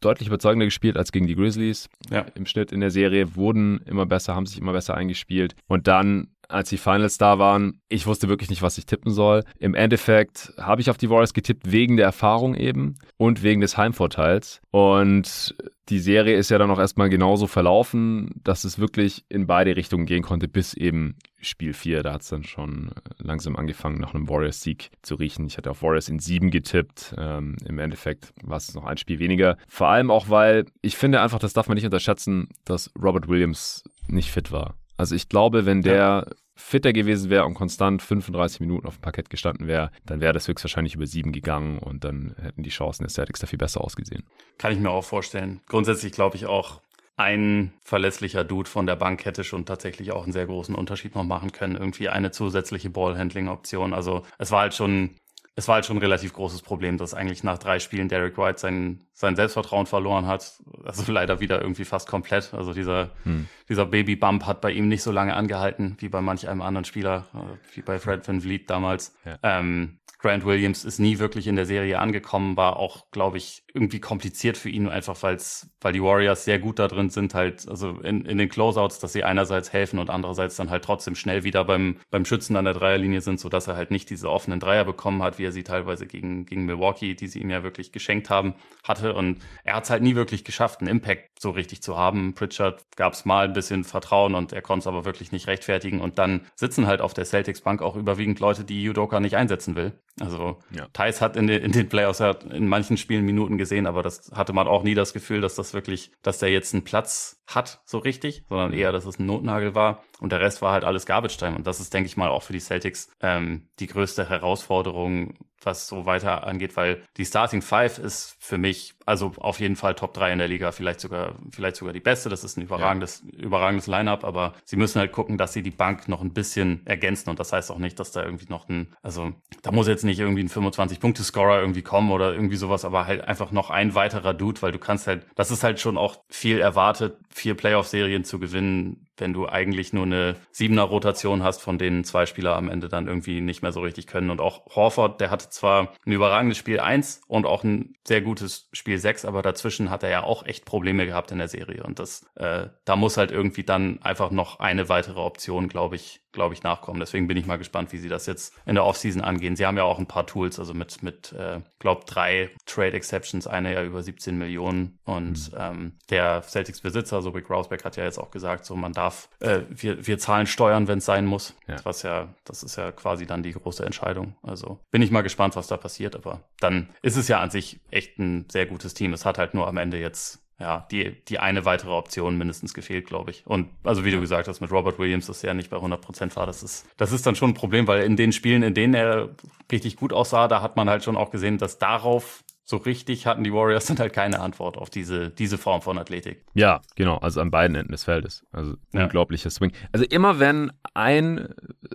Speaker 1: deutlich überzeugender gespielt als gegen die Grizzlies. Ja. Im Schnitt in der Serie wurden immer besser, haben sich immer besser eingespielt. Und dann als die Finals da waren, ich wusste wirklich nicht, was ich tippen soll. Im Endeffekt habe ich auf die Warriors getippt wegen der Erfahrung eben und wegen des Heimvorteils. Und die Serie ist ja dann auch erstmal genauso verlaufen, dass es wirklich in beide Richtungen gehen konnte, bis eben Spiel 4. Da hat es dann schon langsam angefangen, nach einem Warriors-Sieg zu riechen. Ich hatte auf Warriors in 7 getippt. Ähm, Im Endeffekt war es noch ein Spiel weniger. Vor allem auch, weil ich finde einfach, das darf man nicht unterschätzen, dass Robert Williams nicht fit war. Also ich glaube, wenn der ja. fitter gewesen wäre und konstant 35 Minuten auf dem Parkett gestanden wäre, dann wäre das höchstwahrscheinlich über sieben gegangen und dann hätten die Chancen der Celtics da viel besser ausgesehen.
Speaker 2: Kann ich mir auch vorstellen. Grundsätzlich glaube ich auch, ein verlässlicher Dude von der Bank hätte schon tatsächlich auch einen sehr großen Unterschied noch machen können. Irgendwie eine zusätzliche Ballhandling-Option. Also es war halt schon es war halt schon ein relativ großes Problem, dass eigentlich nach drei Spielen Derek White sein, sein Selbstvertrauen verloren hat. Also leider wieder irgendwie fast komplett. Also dieser, hm. dieser Baby-Bump hat bei ihm nicht so lange angehalten wie bei manch einem anderen Spieler, äh, wie bei Fred Van Vliet damals. Ja. Ähm, Grant Williams ist nie wirklich in der Serie angekommen, war auch, glaube ich, irgendwie kompliziert für ihn, einfach weil's, weil die Warriors sehr gut da drin sind, halt, also in, in den Closeouts, dass sie einerseits helfen und andererseits dann halt trotzdem schnell wieder beim, beim Schützen an der Dreierlinie sind, so dass er halt nicht diese offenen Dreier bekommen hat, wie er sie teilweise gegen, gegen Milwaukee, die sie ihm ja wirklich geschenkt haben, hatte. Und er hat es halt nie wirklich geschafft, einen Impact so richtig zu haben. Pritchard gab es mal ein bisschen Vertrauen und er konnte es aber wirklich nicht rechtfertigen. Und dann sitzen halt auf der Celtics Bank auch überwiegend Leute, die Udoka nicht einsetzen will. Also ja. Thais hat in den, in den Playoffs ja in manchen Spielen Minuten gesehen, aber das hatte man auch nie das Gefühl, dass das wirklich, dass der jetzt einen Platz hat, so richtig, sondern eher, dass es ein Notnagel war. Und der Rest war halt alles Garbage Time. Und das ist, denke ich mal, auch für die Celtics ähm, die größte Herausforderung, was so weiter angeht, weil die Starting Five ist für mich also auf jeden Fall Top 3 in der Liga, vielleicht sogar, vielleicht sogar die beste. Das ist ein überragendes, ja. überragendes Line-up, aber sie müssen halt gucken, dass sie die Bank noch ein bisschen ergänzen. Und das heißt auch nicht, dass da irgendwie noch ein, also da muss jetzt nicht irgendwie ein 25-Punkte-Scorer irgendwie kommen oder irgendwie sowas, aber halt einfach noch ein weiterer Dude, weil du kannst halt, das ist halt schon auch viel erwartet, vier Playoff-Serien zu gewinnen wenn du eigentlich nur eine siebener Rotation hast, von denen zwei Spieler am Ende dann irgendwie nicht mehr so richtig können. Und auch Horford, der hatte zwar ein überragendes Spiel 1 und auch ein sehr gutes Spiel 6, aber dazwischen hat er ja auch echt Probleme gehabt in der Serie. Und das, äh, da muss halt irgendwie dann einfach noch eine weitere Option, glaube ich, glaube ich, nachkommen. Deswegen bin ich mal gespannt, wie sie das jetzt in der Offseason angehen. Sie haben ja auch ein paar Tools, also mit, mit äh, glaube drei Trade Exceptions, eine ja über 17 Millionen. Und mhm. ähm, der Celtics-Besitzer, so Rick Rausbeck, hat ja jetzt auch gesagt, so man darf, äh, wir, wir zahlen Steuern, wenn es sein muss. Ja. Was ja, das ist ja quasi dann die große Entscheidung. Also bin ich mal gespannt, was da passiert. Aber dann ist es ja an sich echt ein sehr gutes Team. Es hat halt nur am Ende jetzt ja, die, die eine weitere Option mindestens gefehlt, glaube ich. Und also wie du gesagt hast, mit Robert Williams, dass er nicht bei 100 Prozent war, das ist, das ist dann schon ein Problem, weil in den Spielen, in denen er richtig gut aussah, da hat man halt schon auch gesehen, dass darauf so richtig hatten die Warriors dann halt keine Antwort auf diese, diese Form von Athletik.
Speaker 1: Ja, genau, also an beiden Enden des Feldes. Also ja. unglaublicher Swing. Also immer wenn ein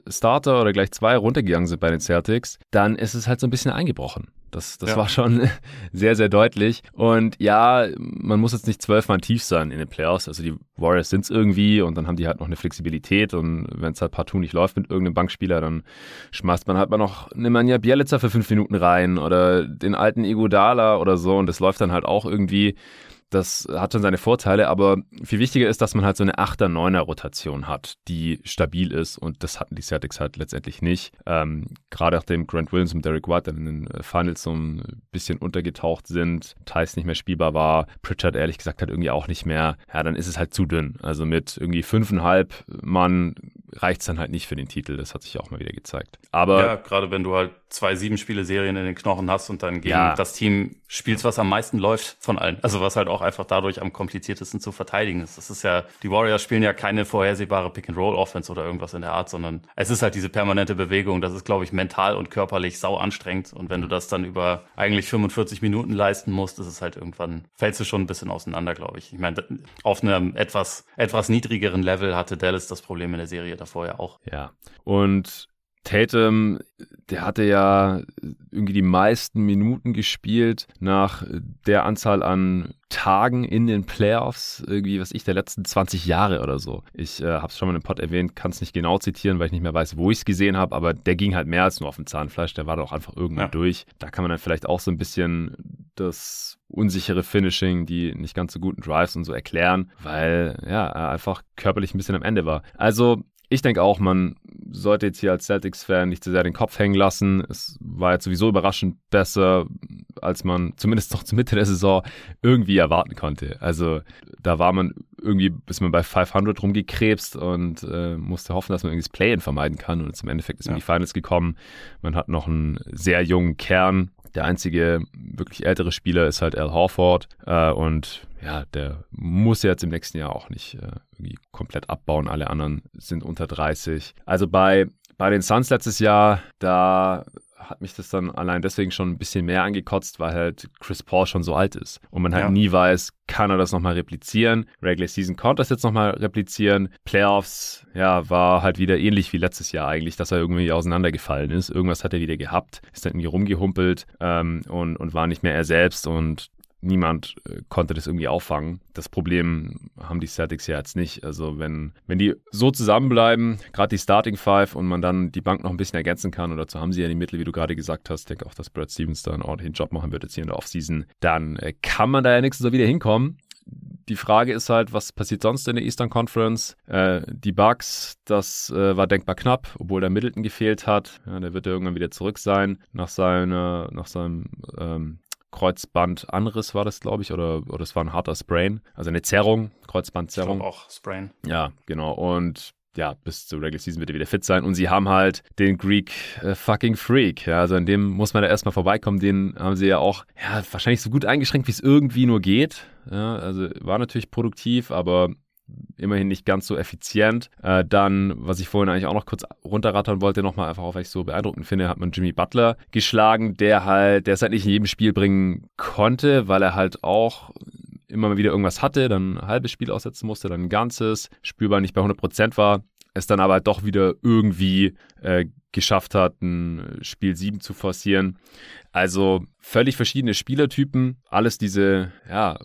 Speaker 1: Starter oder gleich zwei runtergegangen sind bei den Celtics, dann ist es halt so ein bisschen eingebrochen. Das, das ja. war schon sehr, sehr deutlich. Und ja, man muss jetzt nicht zwölfmal tief sein in den Playoffs. Also die Warriors sind es irgendwie und dann haben die halt noch eine Flexibilität. Und wenn es halt partout nicht läuft mit irgendeinem Bankspieler, dann schmeißt man halt mal noch Nemanja Bielica für fünf Minuten rein oder den alten Igodala oder so. Und das läuft dann halt auch irgendwie. Das hat schon seine Vorteile, aber viel wichtiger ist, dass man halt so eine 8er, 9er Rotation hat, die stabil ist und das hatten die Celtics halt letztendlich nicht. Ähm, gerade nachdem Grant Williams und Derek White dann in den Finals so ein bisschen untergetaucht sind, Thais nicht mehr spielbar war, Pritchard ehrlich gesagt halt irgendwie auch nicht mehr, ja, dann ist es halt zu dünn. Also mit irgendwie fünfeinhalb Mann reicht es dann halt nicht für den Titel. Das hat sich auch mal wieder gezeigt. Aber
Speaker 2: ja, gerade wenn du halt zwei Sieben-Spiele-Serien in den Knochen hast und dann gegen ja. das Team spielst, was am meisten läuft von allen. Also was halt auch einfach dadurch am kompliziertesten zu verteidigen ist. Das ist ja, die Warriors spielen ja keine vorhersehbare Pick-and-Roll-Offense oder irgendwas in der Art, sondern es ist halt diese permanente Bewegung. Das ist, glaube ich, mental und körperlich sau anstrengend. Und wenn du das dann über eigentlich 45 Minuten leisten musst, ist es halt irgendwann, fällst du schon ein bisschen auseinander, glaube ich. Ich meine, auf einem etwas, etwas niedrigeren Level hatte Dallas das Problem in der Serie davor ja auch.
Speaker 1: Ja. Und Tatum, der hatte ja irgendwie die meisten Minuten gespielt nach der Anzahl an Tagen in den Playoffs, irgendwie, was ich, der letzten 20 Jahre oder so. Ich äh, habe es schon mal im Pod erwähnt, kann es nicht genau zitieren, weil ich nicht mehr weiß, wo ich es gesehen habe, aber der ging halt mehr als nur auf dem Zahnfleisch, der war doch einfach irgendwann ja. durch. Da kann man dann vielleicht auch so ein bisschen das unsichere Finishing, die nicht ganz so guten Drives und so erklären, weil ja, er einfach körperlich ein bisschen am Ende war. Also ich denke auch, man sollte jetzt hier als Celtics-Fan nicht zu sehr den Kopf hängen lassen. Es war jetzt sowieso überraschend besser, als man zumindest noch zur Mitte der Saison irgendwie erwarten konnte. Also da war man irgendwie, bis man bei 500 rumgekrebst und äh, musste hoffen, dass man irgendwie das Play-In vermeiden kann. Und zum Endeffekt ist ja. man in die Finals gekommen. Man hat noch einen sehr jungen Kern. Der einzige wirklich ältere Spieler ist halt Al Horford. Äh, und ja, der muss jetzt im nächsten Jahr auch nicht äh, irgendwie komplett abbauen. Alle anderen sind unter 30. Also bei, bei den Suns letztes Jahr, da hat mich das dann allein deswegen schon ein bisschen mehr angekotzt, weil halt Chris Paul schon so alt ist und man halt ja. nie weiß, kann er das nochmal replizieren. Regular Season konnte das jetzt nochmal replizieren. Playoffs, ja, war halt wieder ähnlich wie letztes Jahr eigentlich, dass er irgendwie auseinandergefallen ist. Irgendwas hat er wieder gehabt, ist dann irgendwie rumgehumpelt ähm, und, und war nicht mehr er selbst und niemand äh, konnte das irgendwie auffangen. Das Problem haben die Celtics ja jetzt nicht. Also wenn, wenn die so zusammenbleiben, gerade die Starting Five und man dann die Bank noch ein bisschen ergänzen kann und dazu haben sie ja die Mittel, wie du gerade gesagt hast, ich denke auch, dass Brad Stevens da einen ordentlichen Job machen wird jetzt hier in der Offseason, dann äh, kann man da ja nächstes Jahr wieder hinkommen. Die Frage ist halt, was passiert sonst in der Eastern Conference? Äh, die Bucks, das äh, war denkbar knapp, obwohl der Middleton gefehlt hat. Ja, der wird ja irgendwann wieder zurück sein nach seiner, nach seinem ähm, Kreuzbandanriss war das, glaube ich, oder, oder es war ein harter Sprain, also eine Zerrung, Kreuzbandzerrung. Ich
Speaker 2: auch Sprain.
Speaker 1: Ja, genau. Und ja, bis zur Regular Season wird er wieder fit sein. Und sie haben halt den Greek äh, fucking Freak. Ja, also an dem muss man da erstmal vorbeikommen. Den haben sie ja auch, ja, wahrscheinlich so gut eingeschränkt, wie es irgendwie nur geht. Ja, also war natürlich produktiv, aber immerhin nicht ganz so effizient. Äh, dann, was ich vorhin eigentlich auch noch kurz runterrattern wollte, nochmal einfach auch, weil ich so beeindruckend finde, hat man Jimmy Butler geschlagen, der halt, der es halt nicht in jedem Spiel bringen konnte, weil er halt auch immer mal wieder irgendwas hatte, dann ein halbes Spiel aussetzen musste, dann ein ganzes, spürbar nicht bei 100% war, es dann aber doch wieder irgendwie äh, geschafft hat, ein Spiel 7 zu forcieren. Also völlig verschiedene Spielertypen, alles diese, ja,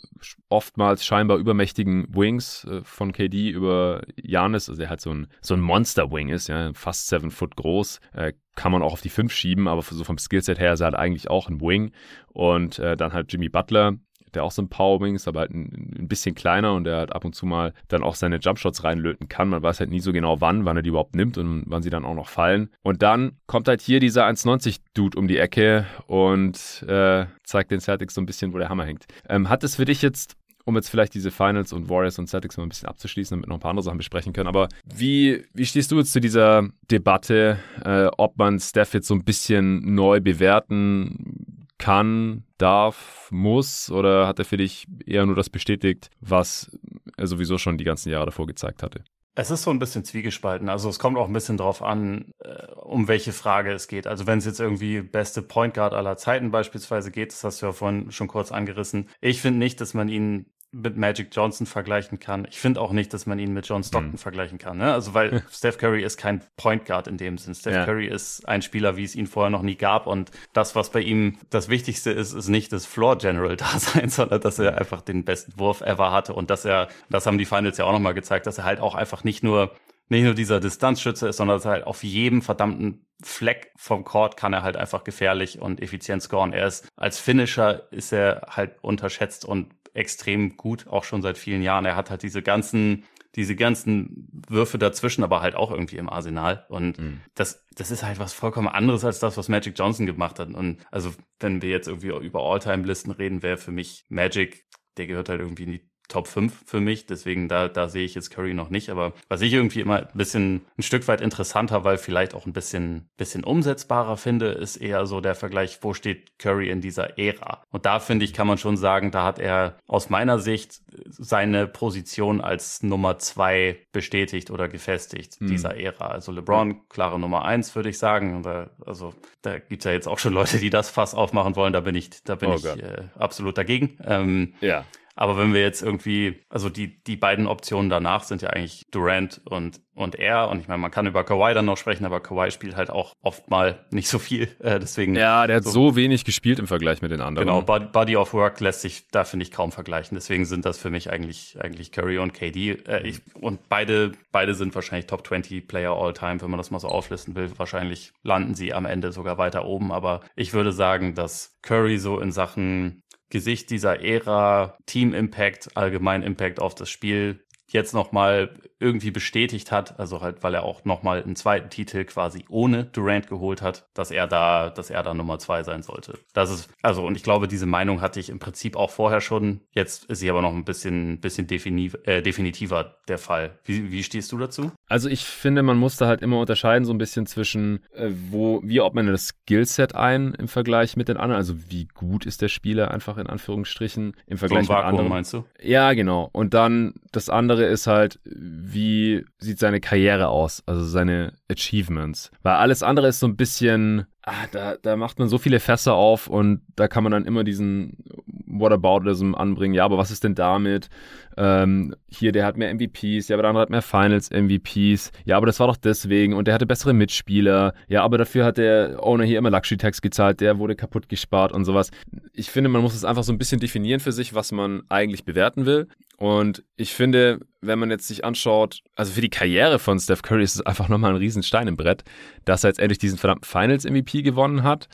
Speaker 1: oftmals scheinbar übermächtigen Wings äh, von KD über Janis, also er halt so ein, so ein Monster-Wing ist, ja, fast seven Foot groß, äh, kann man auch auf die 5 schieben, aber so vom Skillset her ist er halt eigentlich auch ein Wing. Und äh, dann halt Jimmy Butler, der auch so ein Powerwing ist, aber halt ein, ein, bisschen kleiner und der halt ab und zu mal dann auch seine Jumpshots reinlöten kann. Man weiß halt nie so genau wann, wann er die überhaupt nimmt und wann sie dann auch noch fallen. Und dann kommt halt hier dieser 1,90-Dude um die Ecke und äh, zeigt den Celtics so ein bisschen, wo der Hammer hängt. Ähm, hat es für dich jetzt um jetzt vielleicht diese Finals und Warriors und Celtics mal ein bisschen abzuschließen, damit wir noch ein paar andere Sachen besprechen können. Aber wie, wie stehst du jetzt zu dieser Debatte, äh, ob man Steph jetzt so ein bisschen neu bewerten kann, darf, muss? Oder hat er für dich eher nur das bestätigt, was er sowieso schon die ganzen Jahre davor gezeigt hatte?
Speaker 2: Es ist so ein bisschen zwiegespalten. Also es kommt auch ein bisschen drauf an, äh, um welche Frage es geht. Also wenn es jetzt irgendwie beste Point Guard aller Zeiten beispielsweise geht, das hast du ja vorhin schon kurz angerissen. Ich finde nicht, dass man ihn mit Magic Johnson vergleichen kann. Ich finde auch nicht, dass man ihn mit John Stockton mhm. vergleichen kann. Ne? Also weil Steph Curry ist kein Point Guard in dem Sinn. Steph ja. Curry ist ein Spieler, wie es ihn vorher noch nie gab. Und das, was bei ihm das Wichtigste ist, ist nicht das Floor General Dasein, sondern dass er einfach den besten Wurf ever hatte und dass er, das haben die Finals ja auch nochmal gezeigt, dass er halt auch einfach nicht nur nicht nur dieser Distanzschütze ist, sondern dass er halt auf jedem verdammten Fleck vom Court kann er halt einfach gefährlich und effizient scoren. Er ist als Finisher ist er halt unterschätzt und extrem gut, auch schon seit vielen Jahren. Er hat halt diese ganzen diese ganzen Würfe dazwischen, aber halt auch irgendwie im Arsenal. Und mhm. das, das ist halt was vollkommen anderes als das, was Magic Johnson gemacht hat. Und also, wenn wir jetzt irgendwie über All-Time-Listen reden, wäre für mich Magic, der gehört halt irgendwie in die Top 5 für mich. Deswegen da, da sehe ich jetzt Curry noch nicht. Aber was ich irgendwie immer ein bisschen ein Stück weit interessanter, weil vielleicht auch ein bisschen, bisschen umsetzbarer finde, ist eher so der Vergleich, wo steht Curry in dieser Ära? Und da finde ich, kann man schon sagen, da hat er aus meiner Sicht seine Position als Nummer zwei bestätigt oder gefestigt hm. dieser Ära. Also LeBron, klare Nummer eins, würde ich sagen. Da, also da gibt's ja jetzt auch schon Leute, die das Fass aufmachen wollen. Da bin ich, da bin oh ich äh, absolut dagegen. Ähm, ja. Aber wenn wir jetzt irgendwie, also die, die beiden Optionen danach sind ja eigentlich Durant und, und er. Und ich meine, man kann über Kawhi dann noch sprechen, aber Kawhi spielt halt auch oft mal nicht so viel. Äh, deswegen.
Speaker 1: Ja, der hat so, so, wenig gespielt im Vergleich mit den anderen.
Speaker 2: Genau, Body of Work lässt sich da, finde ich, kaum vergleichen. Deswegen sind das für mich eigentlich, eigentlich Curry und KD. Äh, ich, und beide, beide sind wahrscheinlich Top 20 Player all time, wenn man das mal so auflisten will. Wahrscheinlich landen sie am Ende sogar weiter oben. Aber ich würde sagen, dass Curry so in Sachen Gesicht dieser Ära, Team Impact, allgemein Impact auf das Spiel jetzt nochmal irgendwie bestätigt hat, also halt, weil er auch nochmal einen zweiten Titel quasi ohne Durant geholt hat, dass er da, dass er da Nummer zwei sein sollte. Das ist, also, und ich glaube, diese Meinung hatte ich im Prinzip auch vorher schon. Jetzt ist sie aber noch ein bisschen, bisschen defini äh, definitiver der Fall. Wie, wie stehst du dazu?
Speaker 1: Also ich finde, man muss da halt immer unterscheiden, so ein bisschen zwischen, äh, wo, wie ob man das Skillset ein im Vergleich mit den anderen, also wie gut ist der Spieler einfach in Anführungsstrichen im Vergleich so mit anderen.
Speaker 2: meinst du?
Speaker 1: Ja, genau. Und dann das andere ist halt, wie sieht seine Karriere aus, also seine Achievements. Weil alles andere ist so ein bisschen, ah, da, da macht man so viele Fässer auf und da kann man dann immer diesen Whataboutism anbringen. Ja, aber was ist denn damit? Ähm, hier, der hat mehr MVPs, ja, aber der andere hat mehr Finals-MVPs. Ja, aber das war doch deswegen und der hatte bessere Mitspieler. Ja, aber dafür hat der Owner hier immer Luxury-Tax gezahlt, der wurde kaputt gespart und sowas. Ich finde, man muss es einfach so ein bisschen definieren für sich, was man eigentlich bewerten will. Und ich finde, wenn man jetzt sich anschaut, also für die Karriere von Steph Curry ist es einfach nochmal ein Riesenstein im Brett, dass er jetzt endlich diesen verdammten Finals-MVP gewonnen hat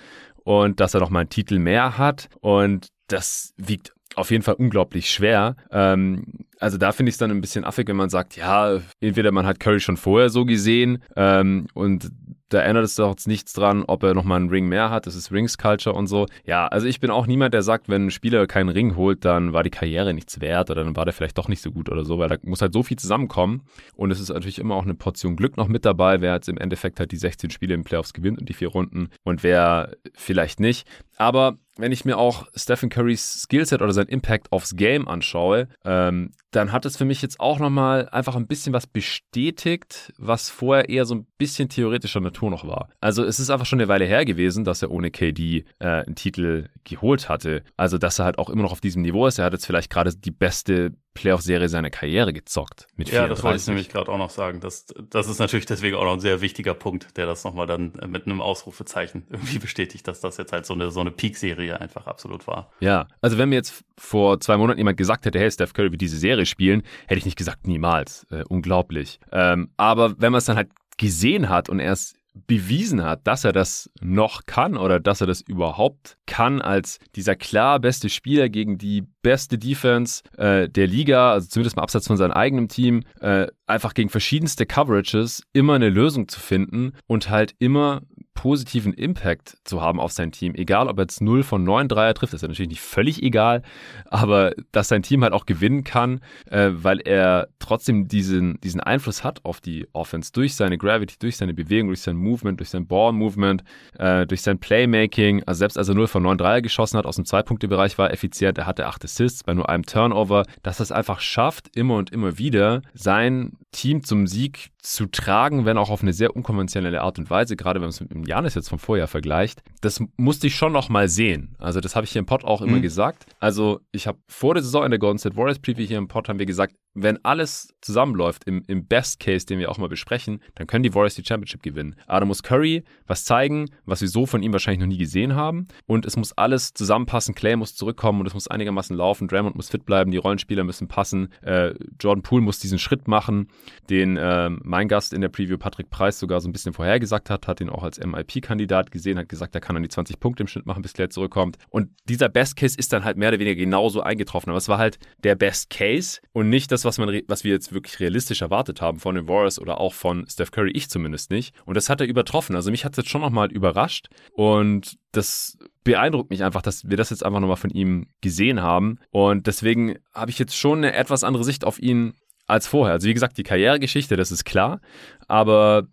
Speaker 1: und dass er nochmal einen Titel mehr hat. Und das wiegt auf jeden Fall unglaublich schwer. Ähm, also da finde ich es dann ein bisschen affig, wenn man sagt, ja, entweder man hat Curry schon vorher so gesehen ähm, und da ändert es doch jetzt nichts dran, ob er nochmal einen Ring mehr hat. Das ist Rings Culture und so. Ja, also ich bin auch niemand, der sagt, wenn ein Spieler keinen Ring holt, dann war die Karriere nichts wert oder dann war der vielleicht doch nicht so gut oder so, weil da muss halt so viel zusammenkommen. Und es ist natürlich immer auch eine Portion Glück noch mit dabei, wer jetzt im Endeffekt halt die 16 Spiele im Playoffs gewinnt und die vier Runden und wer vielleicht nicht. Aber wenn ich mir auch Stephen Currys Skillset oder sein Impact aufs Game anschaue, ähm, dann hat es für mich jetzt auch nochmal einfach ein bisschen was bestätigt, was vorher eher so ein bisschen theoretischer Natur noch war. Also es ist einfach schon eine Weile her gewesen, dass er ohne KD äh, einen Titel geholt hatte. Also dass er halt auch immer noch auf diesem Niveau ist. Er hat jetzt vielleicht gerade die beste Playoff-Serie seiner Karriere gezockt.
Speaker 2: Mit ja, das wollte ich nämlich gerade auch noch sagen. Das, das ist natürlich deswegen auch noch ein sehr wichtiger Punkt, der das nochmal dann mit einem Ausrufezeichen irgendwie bestätigt, dass das jetzt halt so eine, so eine Peak-Serie einfach absolut war.
Speaker 1: Ja, also wenn mir jetzt vor zwei Monaten jemand gesagt hätte, hey, Steph Curry wird diese Serie spielen, hätte ich nicht gesagt, niemals. Äh, unglaublich. Ähm, aber wenn man es dann halt gesehen hat und erst bewiesen hat, dass er das noch kann oder dass er das überhaupt kann als dieser klar beste Spieler gegen die beste Defense äh, der Liga, also zumindest mal abseits von seinem eigenen Team, äh, einfach gegen verschiedenste Coverages immer eine Lösung zu finden und halt immer positiven Impact zu haben auf sein Team. Egal, ob er jetzt 0 von 9 Dreier trifft, ist ja natürlich nicht völlig egal, aber dass sein Team halt auch gewinnen kann, äh, weil er trotzdem diesen, diesen Einfluss hat auf die Offense durch seine Gravity, durch seine Bewegung, durch sein Movement, durch sein Ball-Movement, äh, durch sein Playmaking. Also selbst als er 0 von 9 Dreier geschossen hat, aus dem Zwei-Punkte-Bereich war effizient, er hatte 8 Assists bei nur einem Turnover, dass er es einfach schafft, immer und immer wieder sein Team zum Sieg zu tragen, wenn auch auf eine sehr unkonventionelle Art und Weise, gerade wenn man es mit dem Janis jetzt vom Vorjahr vergleicht, das musste ich schon noch mal sehen. Also das habe ich hier im Pod auch immer mhm. gesagt. Also ich habe vor der Saison in der Golden State Warriors Preview hier im Pod haben wir gesagt, wenn alles zusammenläuft, im, im Best Case, den wir auch mal besprechen, dann können die Warriors die Championship gewinnen. Aber da muss Curry was zeigen, was wir so von ihm wahrscheinlich noch nie gesehen haben. Und es muss alles zusammenpassen. Clay muss zurückkommen und es muss einigermaßen laufen. Draymond muss fit bleiben, die Rollenspieler müssen passen. Äh, Jordan Poole muss diesen Schritt machen, den äh, mein Gast in der Preview, Patrick Preis, sogar so ein bisschen vorhergesagt hat, hat ihn auch als MIP-Kandidat gesehen, hat gesagt, er kann dann die 20 Punkte im Schnitt machen, bis Clay zurückkommt. Und dieser Best Case ist dann halt mehr oder weniger genauso eingetroffen. Aber es war halt der Best Case und nicht das, was, man, was wir jetzt wirklich realistisch erwartet haben von den Warriors oder auch von Steph Curry, ich zumindest nicht. Und das hat er übertroffen. Also mich hat es jetzt schon nochmal überrascht und das beeindruckt mich einfach, dass wir das jetzt einfach nochmal von ihm gesehen haben. Und deswegen habe ich jetzt schon eine etwas andere Sicht auf ihn als vorher. Also wie gesagt, die Karrieregeschichte, das ist klar, aber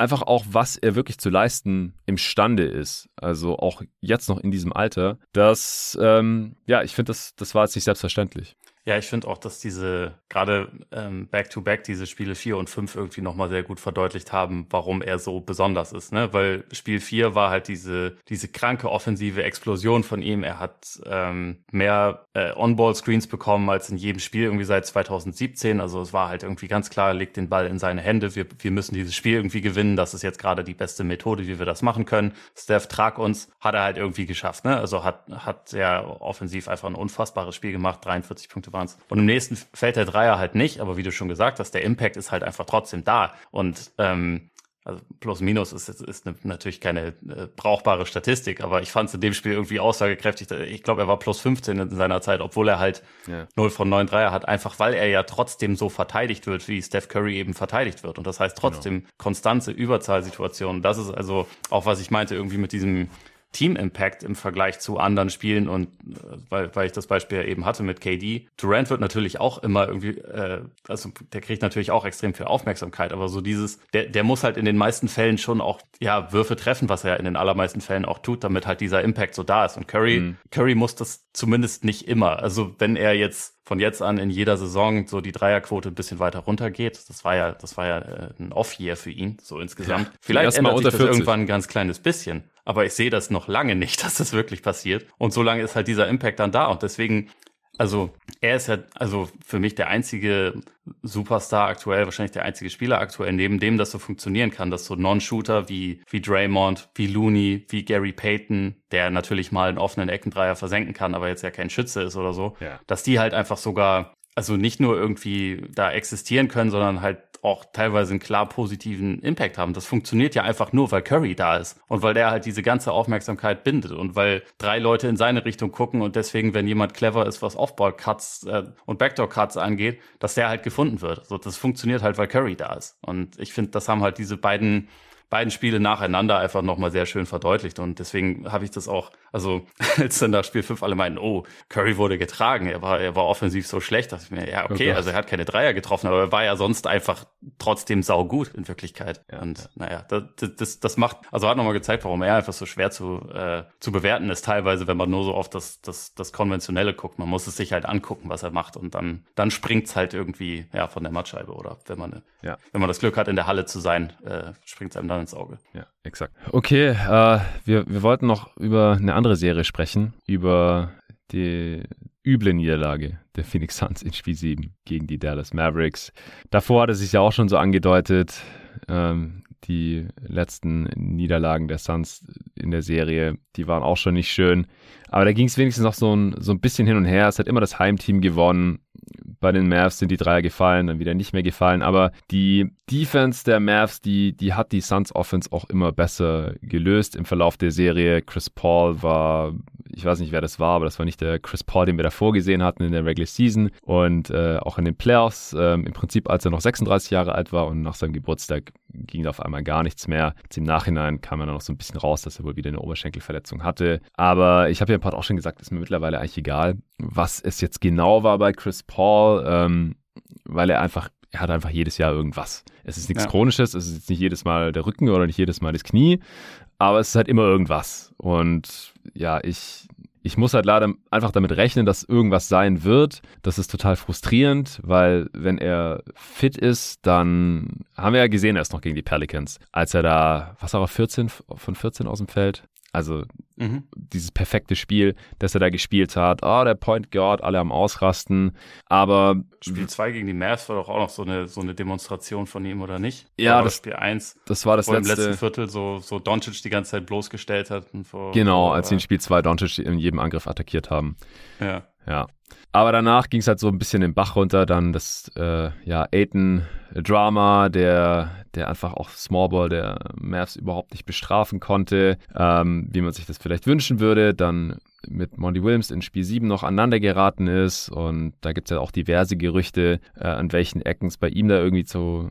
Speaker 1: einfach auch, was er wirklich zu leisten imstande ist. Also auch jetzt noch in diesem Alter. Das, ähm, ja, ich finde, das, das war jetzt nicht selbstverständlich.
Speaker 2: Ja, ich finde auch, dass diese, gerade ähm, Back-to-Back, diese Spiele 4 und 5 irgendwie nochmal sehr gut verdeutlicht haben, warum er so besonders ist. Ne? Weil Spiel 4 war halt diese, diese kranke offensive Explosion von ihm. Er hat ähm, mehr äh, On-Ball-Screens bekommen als in jedem Spiel irgendwie seit 2017. Also es war halt irgendwie ganz klar, er legt den Ball in seine Hände. Wir, wir müssen dieses Spiel irgendwie gewinnen. Das ist jetzt gerade die beste Methode, wie wir das machen können. Steph, trag uns, hat er halt irgendwie geschafft. Ne? Also hat, hat sehr offensiv einfach ein unfassbares Spiel gemacht. 43 Punkte waren es. Und im nächsten fällt der Dreier halt nicht, aber wie du schon gesagt hast, der Impact ist halt einfach trotzdem da. Und ähm, also plus minus ist, ist natürlich keine äh, brauchbare Statistik, aber ich fand es in dem Spiel irgendwie aussagekräftig. Ich glaube, er war plus 15 in seiner Zeit, obwohl er halt ja. 0 von 9 Dreier hat, einfach weil er ja trotzdem so verteidigt wird, wie Steph Curry eben verteidigt wird. Und das heißt trotzdem genau. konstante Überzahlsituationen. Das ist also auch, was ich meinte, irgendwie mit diesem Team-Impact im Vergleich zu anderen Spielen und äh, weil, weil ich das Beispiel eben hatte mit KD. Durant wird natürlich auch immer irgendwie, äh, also der kriegt natürlich auch extrem viel Aufmerksamkeit, aber so dieses, der, der muss halt in den meisten Fällen schon auch ja Würfe treffen, was er in den allermeisten Fällen auch tut, damit halt dieser Impact so da ist. Und Curry, mhm. Curry muss das zumindest nicht immer. Also wenn er jetzt von jetzt an in jeder Saison so die Dreierquote ein bisschen weiter runtergeht. Das war ja, das war ja äh, ein Off-Year für ihn, so insgesamt. Ja, Vielleicht ändert sich das 40. irgendwann ein ganz kleines bisschen. Aber ich sehe das noch lange nicht, dass das wirklich passiert. Und so lange ist halt dieser Impact dann da. Und deswegen also er ist ja also für mich der einzige Superstar aktuell, wahrscheinlich der einzige Spieler aktuell, neben dem das so funktionieren kann, dass so Non-Shooter wie, wie Draymond, wie Looney, wie Gary Payton, der natürlich mal einen offenen Eckendreier versenken kann, aber jetzt ja kein Schütze ist oder so, ja. dass die halt einfach sogar also nicht nur irgendwie da existieren können, sondern halt auch teilweise einen klar positiven Impact haben. Das funktioniert ja einfach nur, weil Curry da ist und weil der halt diese ganze Aufmerksamkeit bindet und weil drei Leute in seine Richtung gucken und deswegen, wenn jemand clever ist, was Offball-Cuts äh, und Backdoor-Cuts angeht, dass der halt gefunden wird. Also das funktioniert halt, weil Curry da ist. Und ich finde, das haben halt diese beiden beiden Spiele nacheinander einfach nochmal sehr schön verdeutlicht. Und deswegen habe ich das auch, also als dann nach Spiel 5 alle meinten, oh, Curry wurde getragen, er war, er war offensiv so schlecht, dachte ich mir, ja, okay, oh also er hat keine Dreier getroffen, aber er war ja sonst einfach trotzdem saugut in Wirklichkeit. Ja, und ja. naja, das, das, das macht, also hat nochmal gezeigt, warum er einfach so schwer zu, äh, zu bewerten ist, teilweise, wenn man nur so oft das, das, das Konventionelle guckt. Man muss es sich halt angucken, was er macht und dann, dann springt's halt irgendwie ja, von der Mattscheibe oder wenn man, ja. wenn man das Glück hat, in der Halle zu sein, äh, springt's einem dann ins Auge.
Speaker 1: Ja, exakt. Okay, äh, wir, wir wollten noch über eine andere Serie sprechen, über die üble Niederlage der Phoenix Suns in Spiel 7 gegen die Dallas Mavericks. Davor hat es sich ja auch schon so angedeutet, ähm, die letzten Niederlagen der Suns in der Serie, die waren auch schon nicht schön. Aber da ging es wenigstens noch so ein, so ein bisschen hin und her. Es hat immer das Heimteam gewonnen bei den Mavs sind die Dreier gefallen, dann wieder nicht mehr gefallen. Aber die Defense der Mavs, die, die hat die Suns Offense auch immer besser gelöst im Verlauf der Serie. Chris Paul war, ich weiß nicht, wer das war, aber das war nicht der Chris Paul, den wir davor gesehen hatten in der Regular Season und äh, auch in den Playoffs. Ähm, Im Prinzip, als er noch 36 Jahre alt war und nach seinem Geburtstag ging auf einmal gar nichts mehr. Jetzt Im Nachhinein kam er dann noch so ein bisschen raus, dass er wohl wieder eine Oberschenkelverletzung hatte. Aber ich habe ja ein paar auch schon gesagt, ist mir mittlerweile eigentlich egal, was es jetzt genau war bei Chris Paul, ähm, weil er einfach, er hat einfach jedes Jahr irgendwas. Es ist nichts ja. Chronisches, es ist jetzt nicht jedes Mal der Rücken oder nicht jedes Mal das Knie, aber es ist halt immer irgendwas. Und ja, ich, ich muss halt leider einfach damit rechnen, dass irgendwas sein wird. Das ist total frustrierend, weil wenn er fit ist, dann haben wir ja gesehen erst noch gegen die Pelicans, als er da, was war er, 14 von 14 aus dem Feld? Also mhm. dieses perfekte Spiel, das er da gespielt hat. Oh, der Point Guard, alle am Ausrasten. Aber
Speaker 2: Spiel 2 gegen die Mavs war doch auch noch so eine, so eine Demonstration von ihm, oder nicht?
Speaker 1: Ja, das
Speaker 2: Spiel 1.
Speaker 1: Das war das
Speaker 2: wo
Speaker 1: letzte.
Speaker 2: im letzten Viertel so, so Doncic die ganze Zeit bloßgestellt hat.
Speaker 1: Vor, genau, als sie in Spiel 2 Doncic in jedem Angriff attackiert haben.
Speaker 2: Ja.
Speaker 1: Ja. Aber danach ging es halt so ein bisschen den Bach runter. Dann das äh, ja, Aiton-Drama, der, der einfach auch Smallball der Mavs überhaupt nicht bestrafen konnte, ähm, wie man sich das vielleicht wünschen würde. Dann mit Monty Williams in Spiel 7 noch aneinander geraten ist. Und da gibt es ja auch diverse Gerüchte, äh, an welchen Ecken es bei ihm da irgendwie zu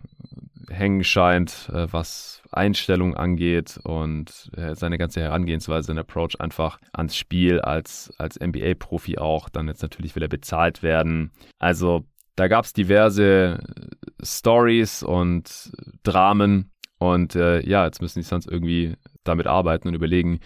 Speaker 1: hängen scheint, äh, was Einstellung angeht und äh, seine ganze Herangehensweise, sein Approach einfach ans Spiel als, als NBA-Profi auch. Dann jetzt natürlich will er bezahlt werden. Also da gab es diverse Stories und Dramen und äh, ja, jetzt müssen die Suns irgendwie damit arbeiten und überlegen,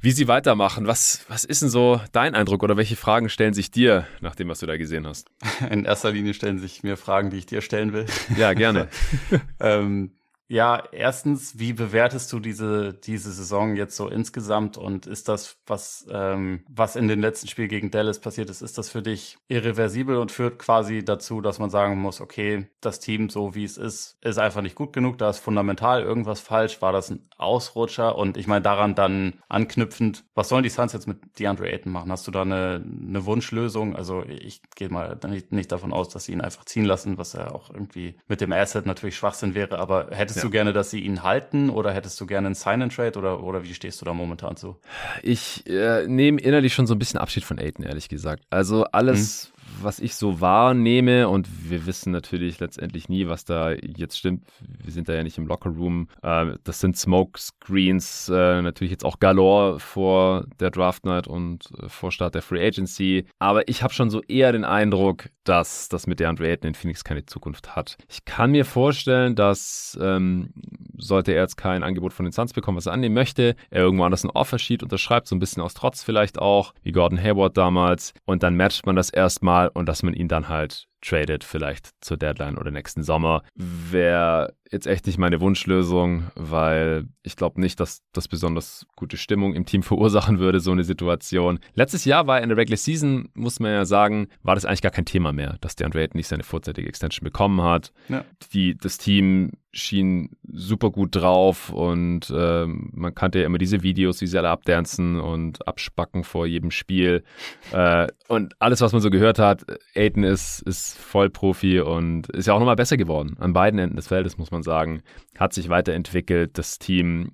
Speaker 1: wie sie weitermachen. Was, was ist denn so dein Eindruck oder welche Fragen stellen sich dir nach dem, was du da gesehen hast?
Speaker 2: In erster Linie stellen sich mir Fragen, die ich dir stellen will.
Speaker 1: Ja, gerne.
Speaker 2: ähm, ja, erstens, wie bewertest du diese, diese Saison jetzt so insgesamt und ist das, was, ähm, was in den letzten Spielen gegen Dallas passiert ist, ist das für dich irreversibel und führt quasi dazu, dass man sagen muss, okay, das Team, so wie es ist, ist einfach nicht gut genug, da ist fundamental irgendwas falsch, war das ein Ausrutscher und ich meine daran dann anknüpfend, was sollen die Suns jetzt mit DeAndre Ayton machen? Hast du da eine, eine Wunschlösung? Also ich gehe mal nicht, nicht davon aus, dass sie ihn einfach ziehen lassen, was ja auch irgendwie mit dem Asset natürlich Schwachsinn wäre, aber Hättest ja. du gerne, dass sie ihn halten oder hättest du gerne einen Sign-and-Trade oder, oder wie stehst du da momentan zu?
Speaker 1: Ich äh, nehme innerlich schon so ein bisschen Abschied von Aiden, ehrlich gesagt. Also alles, mhm was ich so wahrnehme, und wir wissen natürlich letztendlich nie, was da jetzt stimmt. Wir sind da ja nicht im Lockerroom. Äh, das sind Smoke Screens, äh, natürlich jetzt auch galore vor der Draft Night und äh, vor Start der Free Agency. Aber ich habe schon so eher den Eindruck, dass das mit der Andre Ayton in Phoenix keine Zukunft hat. Ich kann mir vorstellen, dass ähm, sollte er jetzt kein Angebot von den Suns bekommen, was er annehmen möchte, er irgendwo anders ein Offersheet unterschreibt, so ein bisschen aus Trotz vielleicht auch, wie Gordon Hayward damals. Und dann matcht man das erstmal und dass man ihn dann halt tradet, vielleicht zur Deadline oder nächsten Sommer, wäre jetzt echt nicht meine Wunschlösung, weil ich glaube nicht, dass das besonders gute Stimmung im Team verursachen würde, so eine Situation. Letztes Jahr war in der Regular Season, muss man ja sagen, war das eigentlich gar kein Thema mehr, dass der Andre Ayton nicht seine vorzeitige Extension bekommen hat. Ja. Die, das Team schien super gut drauf und ähm, man kannte ja immer diese Videos, wie sie alle abdancen und abspacken vor jedem Spiel. äh, und alles, was man so gehört hat, Aiden ist, ist Vollprofi und ist ja auch nochmal besser geworden an beiden Enden des Feldes, muss man man sagen, hat sich weiterentwickelt. Das Team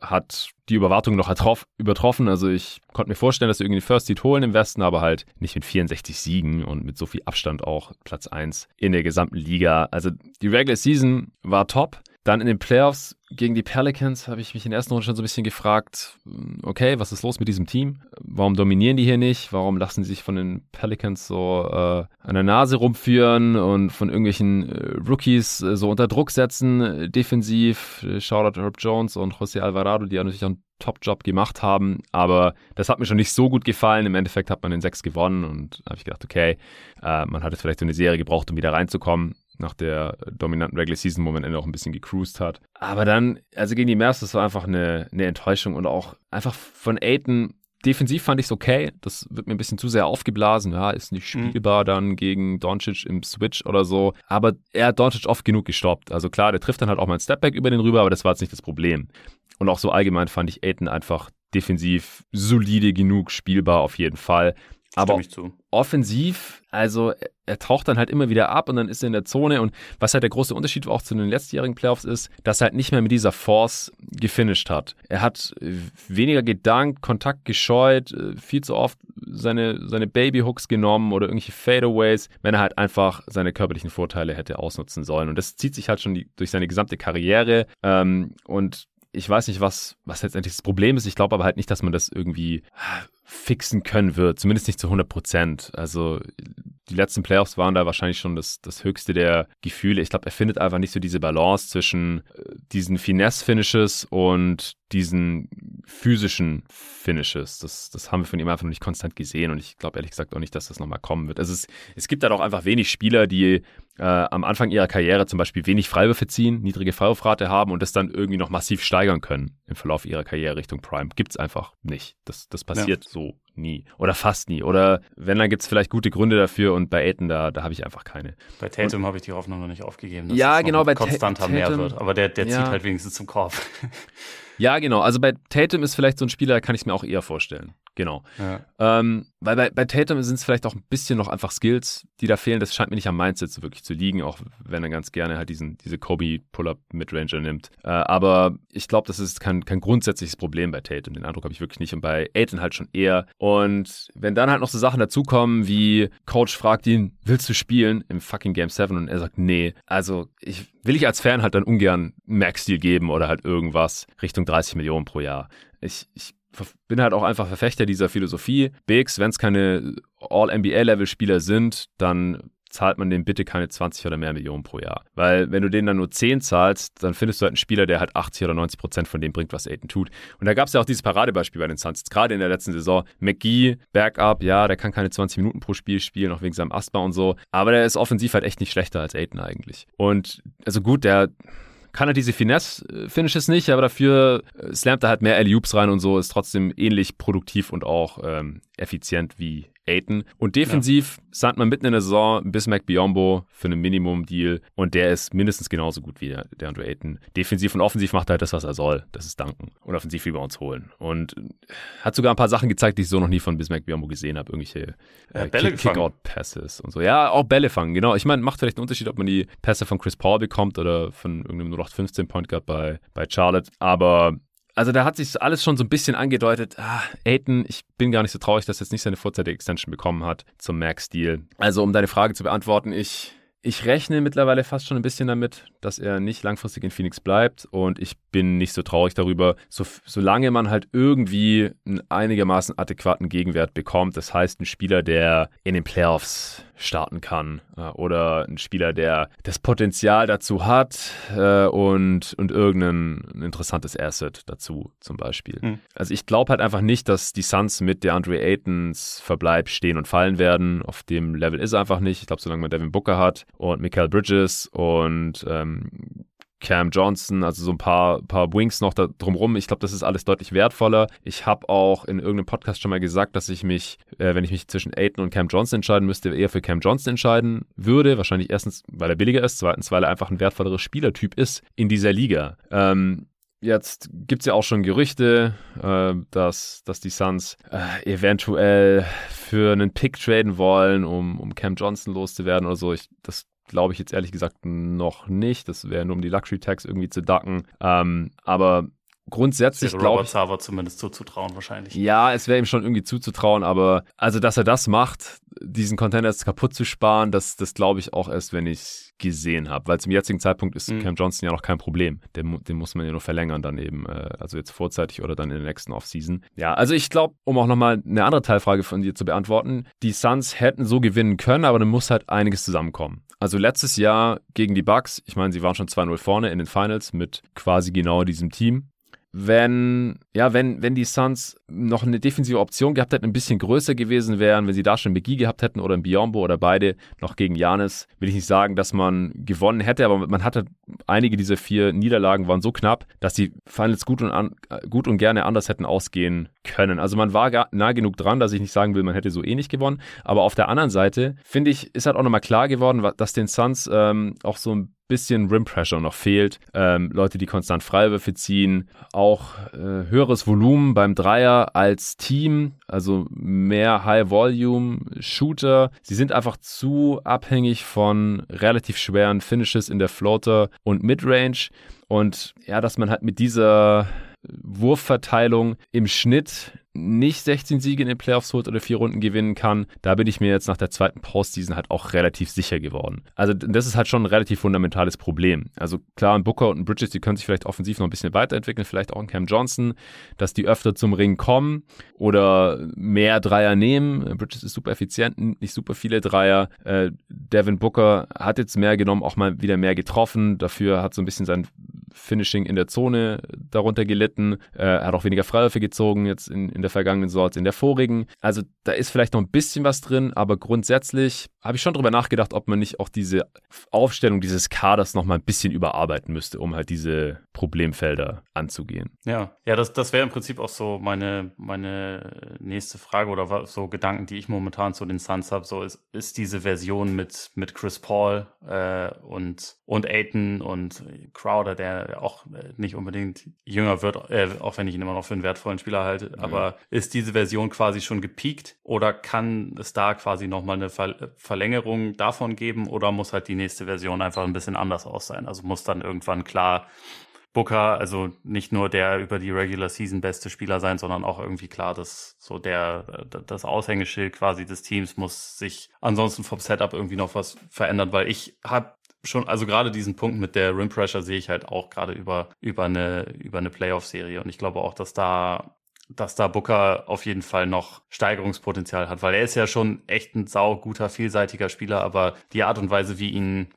Speaker 1: hat die Überwartung noch übertroffen. Also ich konnte mir vorstellen, dass sie irgendwie First Seed holen im Westen, aber halt nicht mit 64 Siegen und mit so viel Abstand auch Platz 1 in der gesamten Liga. Also die Regular Season war top. Dann in den Playoffs gegen die Pelicans habe ich mich in der ersten Runde schon so ein bisschen gefragt, okay, was ist los mit diesem Team? Warum dominieren die hier nicht? Warum lassen sie sich von den Pelicans so äh, an der Nase rumführen und von irgendwelchen äh, Rookies äh, so unter Druck setzen, äh, defensiv? Shoutout Herb Jones und José Alvarado, die ja natürlich auch einen Top-Job gemacht haben, aber das hat mir schon nicht so gut gefallen. Im Endeffekt hat man den sechs gewonnen und habe ich gedacht, okay, äh, man hat jetzt vielleicht so eine Serie gebraucht, um wieder reinzukommen nach der dominanten Regular Season, wo man Ende auch ein bisschen gecruised hat. Aber dann, also gegen die Mavs, das war einfach eine, eine Enttäuschung und auch einfach von Aiton defensiv fand ich es okay. Das wird mir ein bisschen zu sehr aufgeblasen. Ja, ist nicht mhm. spielbar mhm. dann gegen Doncic im Switch oder so. Aber er hat Doncic oft genug gestoppt. Also klar, der trifft dann halt auch mal ein Stepback über den rüber, aber das war jetzt nicht das Problem. Und auch so allgemein fand ich Aiton einfach defensiv solide genug, spielbar auf jeden Fall. Aber offensiv, also er taucht dann halt immer wieder ab und dann ist er in der Zone. Und was halt der große Unterschied auch zu den letztjährigen Playoffs ist, dass er halt nicht mehr mit dieser Force gefinisht hat. Er hat weniger gedankt, Kontakt gescheut, viel zu oft seine, seine Babyhooks genommen oder irgendwelche Fadeaways, wenn er halt einfach seine körperlichen Vorteile hätte ausnutzen sollen. Und das zieht sich halt schon die, durch seine gesamte Karriere. Ähm, und ich weiß nicht, was, was letztendlich das Problem ist. Ich glaube aber halt nicht, dass man das irgendwie fixen können wird. Zumindest nicht zu 100 Prozent. Also die letzten Playoffs waren da wahrscheinlich schon das, das höchste der Gefühle. Ich glaube, er findet einfach nicht so diese Balance zwischen äh, diesen Finesse-Finishes und diesen physischen Finishes. Das, das haben wir von ihm einfach noch nicht konstant gesehen und ich glaube ehrlich gesagt auch nicht, dass das nochmal kommen wird. Also es, es gibt halt auch einfach wenig Spieler, die äh, am Anfang ihrer Karriere zum Beispiel wenig Freiwürfe ziehen, niedrige Freiwurfrate haben und das dann irgendwie noch massiv steigern können im Verlauf ihrer Karriere Richtung Prime. Gibt es einfach nicht. Das, das passiert ja. so nie oder fast nie. Oder wenn, dann gibt es vielleicht gute Gründe dafür und bei Aiden, da, da habe ich einfach keine.
Speaker 2: Bei Tatum habe ich die Hoffnung noch nicht aufgegeben, dass
Speaker 1: ja, es genau, bei
Speaker 2: konstanter
Speaker 1: Tatum,
Speaker 2: mehr wird. Aber der, der
Speaker 1: ja.
Speaker 2: zieht halt wenigstens zum Korb.
Speaker 1: Ja, genau. Also bei Tatum ist vielleicht so ein Spieler, da kann ich es mir auch eher vorstellen. Genau.
Speaker 2: Ja.
Speaker 1: Ähm, weil bei, bei Tatum sind es vielleicht auch ein bisschen noch einfach Skills, die da fehlen. Das scheint mir nicht am Mindset so wirklich zu liegen, auch wenn er ganz gerne halt diesen, diese Kobe-Pull-Up-Midranger nimmt. Äh, aber ich glaube, das ist kein, kein grundsätzliches Problem bei Tatum. Den Eindruck habe ich wirklich nicht. Und bei Aiton halt schon eher. Und wenn dann halt noch so Sachen dazukommen, wie Coach fragt ihn, willst du spielen im fucking Game 7? Und er sagt, nee. Also ich will ich als Fan halt dann ungern Max-Deal geben oder halt irgendwas Richtung 30 Millionen pro Jahr. Ich, ich bin halt auch einfach Verfechter dieser Philosophie. Bigs, wenn es keine All-NBA-Level-Spieler sind, dann zahlt man dem bitte keine 20 oder mehr Millionen pro Jahr. Weil wenn du denen dann nur 10 zahlst, dann findest du halt einen Spieler, der halt 80 oder 90 Prozent von dem bringt, was Aiden tut. Und da gab es ja auch dieses Paradebeispiel bei den Suns, gerade in der letzten Saison. McGee, Backup, ja, der kann keine 20 Minuten pro Spiel spielen, auch wegen seinem Asthma und so. Aber der ist offensiv halt echt nicht schlechter als Aiden eigentlich. Und also gut, der kann er diese Finesse-Finishes nicht, aber dafür äh, slammt er halt mehr Alley-Oops rein und so, ist trotzdem ähnlich produktiv und auch ähm, effizient wie Aiton. Und defensiv ja. sandt man mitten in der Saison Bismack Biombo für einen Minimum-Deal und der ist mindestens genauso gut wie der, der Andrew Aiton. Defensiv und offensiv macht er halt das, was er soll. Das ist danken. Und offensiv wie wir uns holen. Und hat sogar ein paar Sachen gezeigt, die ich so noch nie von Bismack Biombo gesehen habe. Irgendwelche äh, Kick-Out-Passes und so. Ja, auch Bälle fangen, genau. Ich meine, macht vielleicht einen Unterschied, ob man die Pässe von Chris Paul bekommt oder von irgendeinem 0815 Point Guard bei, bei Charlotte. Aber also da hat sich alles schon so ein bisschen angedeutet. Ah, Aiton, ich bin gar nicht so traurig, dass er jetzt nicht seine vorzeitige Extension bekommen hat zum Max-Deal. Also um deine Frage zu beantworten, ich ich rechne mittlerweile fast schon ein bisschen damit, dass er nicht langfristig in Phoenix bleibt und ich bin nicht so traurig darüber, so, solange man halt irgendwie einen einigermaßen adäquaten Gegenwert bekommt. Das heißt, ein Spieler, der in den Playoffs starten kann äh, oder ein Spieler, der das Potenzial dazu hat äh, und, und irgendein interessantes Asset dazu zum Beispiel. Mhm. Also ich glaube halt einfach nicht, dass die Suns mit der Andre Aytons Verbleib stehen und fallen werden. Auf dem Level ist er einfach nicht. Ich glaube, solange man Devin Booker hat und Michael Bridges und ähm, Cam Johnson, also so ein paar, paar Wings noch da drumrum. Ich glaube, das ist alles deutlich wertvoller. Ich habe auch in irgendeinem Podcast schon mal gesagt, dass ich mich, äh, wenn ich mich zwischen Aiton und Cam Johnson entscheiden müsste, eher für Cam Johnson entscheiden würde. Wahrscheinlich erstens, weil er billiger ist, zweitens, weil er einfach ein wertvollerer Spielertyp ist in dieser Liga. Ähm, Jetzt gibt es ja auch schon Gerüchte, äh, dass, dass die Suns äh, eventuell für einen Pick traden wollen, um, um Cam Johnson loszuwerden oder so. Ich, das glaube ich jetzt ehrlich gesagt noch nicht. Das wäre nur um die Luxury Tax irgendwie zu ducken. Ähm, aber grundsätzlich glaube
Speaker 2: ich. Robert zumindest zuzutrauen wahrscheinlich.
Speaker 1: Ja, es wäre ihm schon irgendwie zuzutrauen, aber also, dass er das macht, diesen Container jetzt kaputt zu sparen, das, das glaube ich auch erst, wenn ich gesehen habe. Weil zum jetzigen Zeitpunkt ist mhm. Cam Johnson ja noch kein Problem. Den, den muss man ja nur verlängern dann eben, äh, also jetzt vorzeitig oder dann in der nächsten Offseason. Ja, also ich glaube, um auch nochmal eine andere Teilfrage von dir zu beantworten, die Suns hätten so gewinnen können, aber dann muss halt einiges zusammenkommen. Also letztes Jahr gegen die Bucks, ich meine, sie waren schon 2-0 vorne in den Finals mit quasi genau diesem Team wenn, ja, wenn, wenn die Suns noch eine defensive Option gehabt hätten, ein bisschen größer gewesen wären, wenn sie da schon McGee gehabt hätten oder ein Biombo oder beide noch gegen Janis, will ich nicht sagen, dass man gewonnen hätte, aber man hatte einige dieser vier Niederlagen waren so knapp, dass die Finals gut und, an, gut und gerne anders hätten ausgehen können. Also man war gar, nah genug dran, dass ich nicht sagen will, man hätte so eh nicht gewonnen. Aber auf der anderen Seite, finde ich, ist halt auch nochmal klar geworden, dass den Suns ähm, auch so ein bisschen Rim Pressure noch fehlt. Ähm, Leute, die konstant Freiwürfe ziehen, auch äh, höheres Volumen beim Dreier als Team, also mehr High Volume Shooter. Sie sind einfach zu abhängig von relativ schweren Finishes in der Floater und Midrange. Und ja, dass man halt mit dieser Wurfverteilung im Schnitt nicht 16 Siege in den Playoffs holt oder vier Runden gewinnen kann, da bin ich mir jetzt nach der zweiten Postseason halt auch relativ sicher geworden. Also das ist halt schon ein relativ fundamentales Problem. Also klar, ein Booker und ein Bridges, die können sich vielleicht offensiv noch ein bisschen weiterentwickeln, vielleicht auch ein Cam Johnson, dass die öfter zum Ring kommen oder mehr Dreier nehmen. Bridges ist super effizient, nicht super viele Dreier. Äh, Devin Booker hat jetzt mehr genommen, auch mal wieder mehr getroffen. Dafür hat so ein bisschen sein Finishing in der Zone darunter gelitten. Er hat auch weniger Freiwürfe gezogen jetzt in, in der vergangenen Saison als in der vorigen. Also da ist vielleicht noch ein bisschen was drin, aber grundsätzlich habe ich schon darüber nachgedacht, ob man nicht auch diese Aufstellung dieses Kaders noch mal ein bisschen überarbeiten müsste, um halt diese Problemfelder anzugehen.
Speaker 2: Ja, ja, das, das wäre im Prinzip auch so meine, meine nächste Frage oder so Gedanken, die ich momentan zu den Suns habe. So ist, ist diese Version mit, mit Chris Paul äh, und, und Aiton und Crowder, der auch nicht unbedingt jünger wird, äh, auch wenn ich ihn immer noch für einen wertvollen Spieler halte, mhm. aber ist diese Version quasi schon gepiekt oder kann es da quasi nochmal eine Ver Verlängerung davon geben oder muss halt die nächste Version einfach ein bisschen anders aus sein? Also muss dann irgendwann klar Booker, also nicht nur der über die Regular Season beste Spieler sein, sondern auch irgendwie klar, dass so der, das Aushängeschild quasi des Teams muss sich ansonsten vom Setup irgendwie noch was verändern, weil ich habe schon, also gerade diesen Punkt mit der Rim Pressure sehe ich halt auch gerade über, über eine, über eine Playoff-Serie und ich glaube auch, dass da dass da Booker auf jeden Fall noch Steigerungspotenzial hat, weil er ist ja schon echt ein sauguter, vielseitiger Spieler, aber die Art und Weise, wie ihn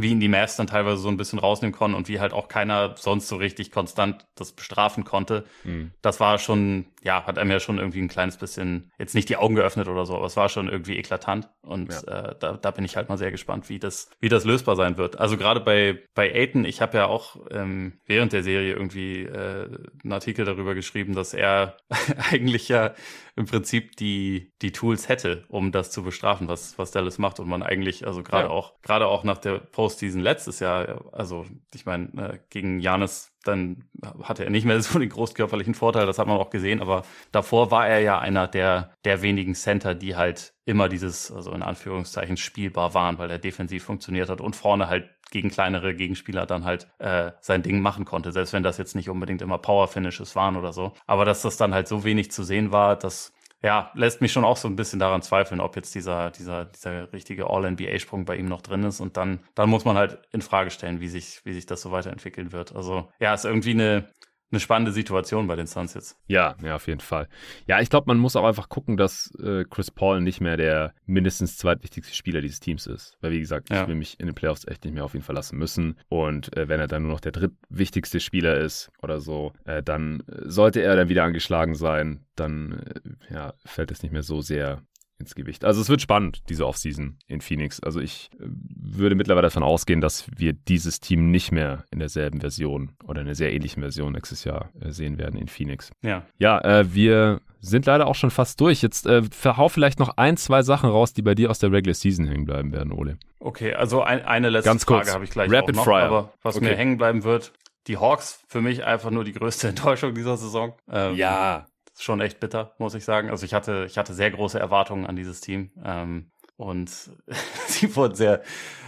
Speaker 2: wie ihn die Mavs dann teilweise so ein bisschen rausnehmen konnten und wie halt auch keiner sonst so richtig konstant das bestrafen konnte. Mhm. Das war schon, ja, hat einem ja schon irgendwie ein kleines bisschen, jetzt nicht die Augen geöffnet oder so, aber es war schon irgendwie eklatant. Und ja. äh, da, da bin ich halt mal sehr gespannt, wie das, wie das lösbar sein wird. Also gerade bei, bei Aiton, ich habe ja auch ähm, während der Serie irgendwie äh, einen Artikel darüber geschrieben, dass er eigentlich ja im Prinzip die, die Tools hätte, um das zu bestrafen, was, was Dallas macht. Und man eigentlich, also gerade ja. auch, gerade auch nach der Postseason letztes Jahr, also ich meine, äh, gegen Janis, dann hatte er nicht mehr so den großkörperlichen Vorteil, das hat man auch gesehen, aber davor war er ja einer der, der wenigen Center, die halt immer dieses, also in Anführungszeichen, spielbar waren, weil er defensiv funktioniert hat und vorne halt gegen kleinere Gegenspieler dann halt äh, sein Ding machen konnte, selbst wenn das jetzt nicht unbedingt immer Power-Finishes waren oder so. Aber dass das dann halt so wenig zu sehen war, das ja, lässt mich schon auch so ein bisschen daran zweifeln, ob jetzt dieser, dieser, dieser richtige All-NBA-Sprung bei ihm noch drin ist. Und dann, dann muss man halt in Frage stellen, wie sich, wie sich das so weiterentwickeln wird. Also, ja, ist irgendwie eine, eine spannende Situation bei den Suns jetzt.
Speaker 1: Ja, ja, auf jeden Fall. Ja, ich glaube, man muss auch einfach gucken, dass äh, Chris Paul nicht mehr der mindestens zweitwichtigste Spieler dieses Teams ist. Weil, wie gesagt, ja. ich will mich in den Playoffs echt nicht mehr auf ihn verlassen müssen. Und äh, wenn er dann nur noch der drittwichtigste Spieler ist oder so, äh, dann sollte er dann wieder angeschlagen sein, dann äh, ja, fällt es nicht mehr so sehr ins Gewicht. Also es wird spannend, diese Offseason in Phoenix. Also ich äh, würde mittlerweile davon ausgehen, dass wir dieses Team nicht mehr in derselben Version oder in einer sehr ähnlichen Version nächstes Jahr äh, sehen werden in Phoenix.
Speaker 2: Ja.
Speaker 1: Ja, äh, wir sind leider auch schon fast durch. Jetzt äh, verhau vielleicht noch ein, zwei Sachen raus, die bei dir aus der Regular Season hängen bleiben werden, Ole.
Speaker 2: Okay, also ein, eine letzte
Speaker 1: Ganz
Speaker 2: Frage habe ich gleich
Speaker 1: Rapid
Speaker 2: noch,
Speaker 1: Fryer.
Speaker 2: aber was okay. mir hängen bleiben wird, die Hawks für mich einfach nur die größte Enttäuschung dieser Saison.
Speaker 1: Ähm, ja,
Speaker 2: schon echt bitter, muss ich sagen. Also ich hatte, ich hatte sehr große Erwartungen an dieses Team. Ähm, und sie wurden sehr,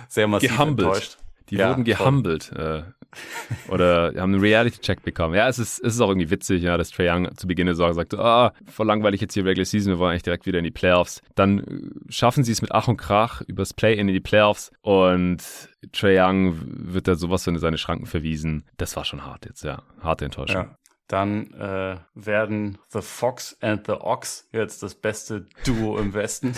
Speaker 2: sehr massiv
Speaker 1: gehumbelt.
Speaker 2: enttäuscht.
Speaker 1: Die ja, wurden gehumbelt. Äh, oder haben einen Reality-Check bekommen. Ja, es ist, es ist auch irgendwie witzig, ja, dass Trae Young zu Beginn der Saison sagte, ah, voll langweilig jetzt hier Regular Season, wir wollen eigentlich direkt wieder in die Playoffs. Dann äh, schaffen sie es mit Ach und Krach übers Play-In in die Playoffs und Trae Young wird da sowas in seine Schranken verwiesen. Das war schon hart jetzt, ja. Harte Enttäuschung. Ja.
Speaker 2: Dann äh, werden The Fox and the Ox jetzt das beste Duo im Westen.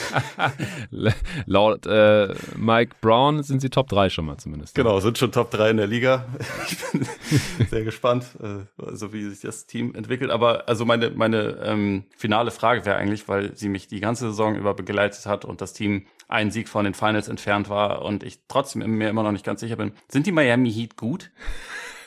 Speaker 1: Laut äh, Mike Brown sind sie Top 3 schon mal zumindest.
Speaker 2: Genau, sind schon Top 3 in der Liga. Ich bin sehr gespannt, äh, also wie sich das Team entwickelt. Aber also meine, meine ähm, finale Frage wäre eigentlich, weil sie mich die ganze Saison über begleitet hat und das Team einen Sieg von den Finals entfernt war und ich trotzdem mir immer noch nicht ganz sicher bin. Sind die Miami Heat gut?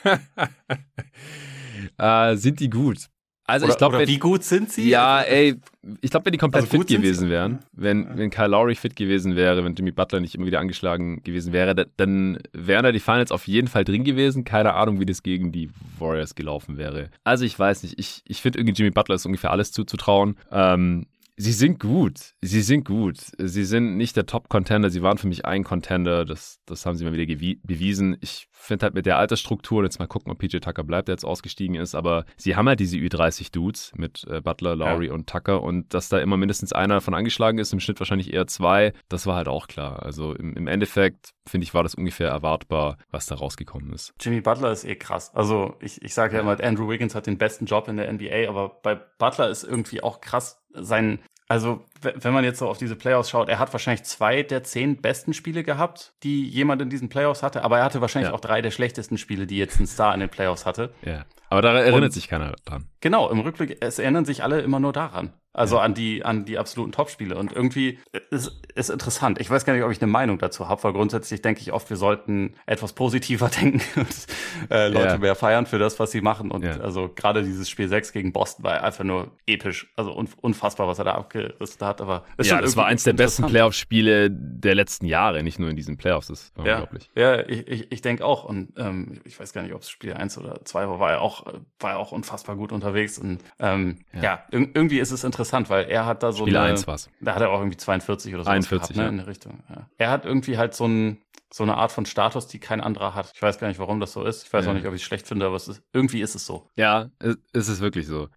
Speaker 1: äh, sind die gut.
Speaker 2: Also oder, ich glaube, wie gut sind sie?
Speaker 1: Ja, ey, ich glaube, wenn die komplett also fit gewesen wären, wenn, wenn Kyle Lowry fit gewesen wäre, wenn Jimmy Butler nicht immer wieder angeschlagen gewesen wäre, dann wären da die Finals auf jeden Fall drin gewesen. Keine Ahnung, wie das gegen die Warriors gelaufen wäre. Also ich weiß nicht, ich, ich finde irgendwie Jimmy Butler ist ungefähr alles zuzutrauen. Ähm, Sie sind gut. Sie sind gut. Sie sind nicht der Top-Contender. Sie waren für mich ein Contender. Das, das haben sie mal wieder bewiesen. Ich finde halt mit der Altersstruktur, jetzt mal gucken, ob PJ Tucker bleibt, der jetzt ausgestiegen ist, aber sie haben halt diese Ü30-Dudes mit äh, Butler, Lowry ja. und Tucker und dass da immer mindestens einer davon angeschlagen ist, im Schnitt wahrscheinlich eher zwei, das war halt auch klar. Also im, im Endeffekt, finde ich, war das ungefähr erwartbar, was da rausgekommen ist.
Speaker 2: Jimmy Butler ist eh krass. Also ich, ich sage ja immer, Andrew Wiggins hat den besten Job in der NBA, aber bei Butler ist irgendwie auch krass sein also, wenn man jetzt so auf diese Playoffs schaut, er hat wahrscheinlich zwei der zehn besten Spiele gehabt, die jemand in diesen Playoffs hatte, aber er hatte wahrscheinlich ja. auch drei der schlechtesten Spiele, die jetzt ein Star in den Playoffs hatte.
Speaker 1: Ja. Aber da erinnert Und, sich keiner dran.
Speaker 2: Genau, im Rückblick, es erinnern sich alle immer nur daran. Also ja. an die an die absoluten Topspiele und irgendwie ist, ist interessant. Ich weiß gar nicht, ob ich eine Meinung dazu habe, weil grundsätzlich denke ich oft, wir sollten etwas positiver denken und äh, Leute ja. mehr feiern für das, was sie machen. Und ja. also gerade dieses Spiel 6 gegen Boston war einfach nur episch, also un unfassbar, was er da abgerissen hat. Aber
Speaker 1: ja, das war eins der besten Playoff-Spiele der letzten Jahre, nicht nur in diesen Playoffs. Das war
Speaker 2: ja.
Speaker 1: unglaublich.
Speaker 2: Ja, ich, ich, ich denke auch. Und ähm, ich weiß gar nicht, ob es Spiel 1 oder 2 war, war er auch war er auch unfassbar gut unterwegs. Und ähm, ja, irgendwie ist es interessant interessant, weil er hat da so
Speaker 1: Spiel eine, 1 war's.
Speaker 2: Da hat er auch irgendwie 42 oder so
Speaker 1: 41,
Speaker 2: gehabt, ne, in der Richtung. Ja. Er hat irgendwie halt so ein so eine Art von Status, die kein anderer hat. Ich weiß gar nicht, warum das so ist. Ich weiß ja. auch nicht, ob ich es schlecht finde, aber es ist, irgendwie ist es so.
Speaker 1: Ja, es ist wirklich so.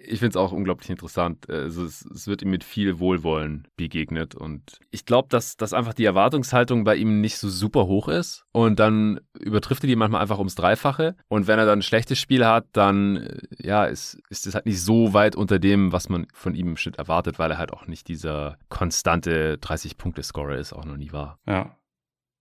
Speaker 1: Ich finde es auch unglaublich interessant. Also es, es, wird ihm mit viel Wohlwollen begegnet und ich glaube, dass, dass einfach die Erwartungshaltung bei ihm nicht so super hoch ist und dann übertrifft er die manchmal einfach ums Dreifache und wenn er dann ein schlechtes Spiel hat, dann äh, ja, ist, ist es halt nicht so weit unter dem, was man von ihm im Schnitt erwartet, weil er halt auch nicht dieser konstante 30-Punkte-Scorer ist, auch noch nie war.
Speaker 2: Ja.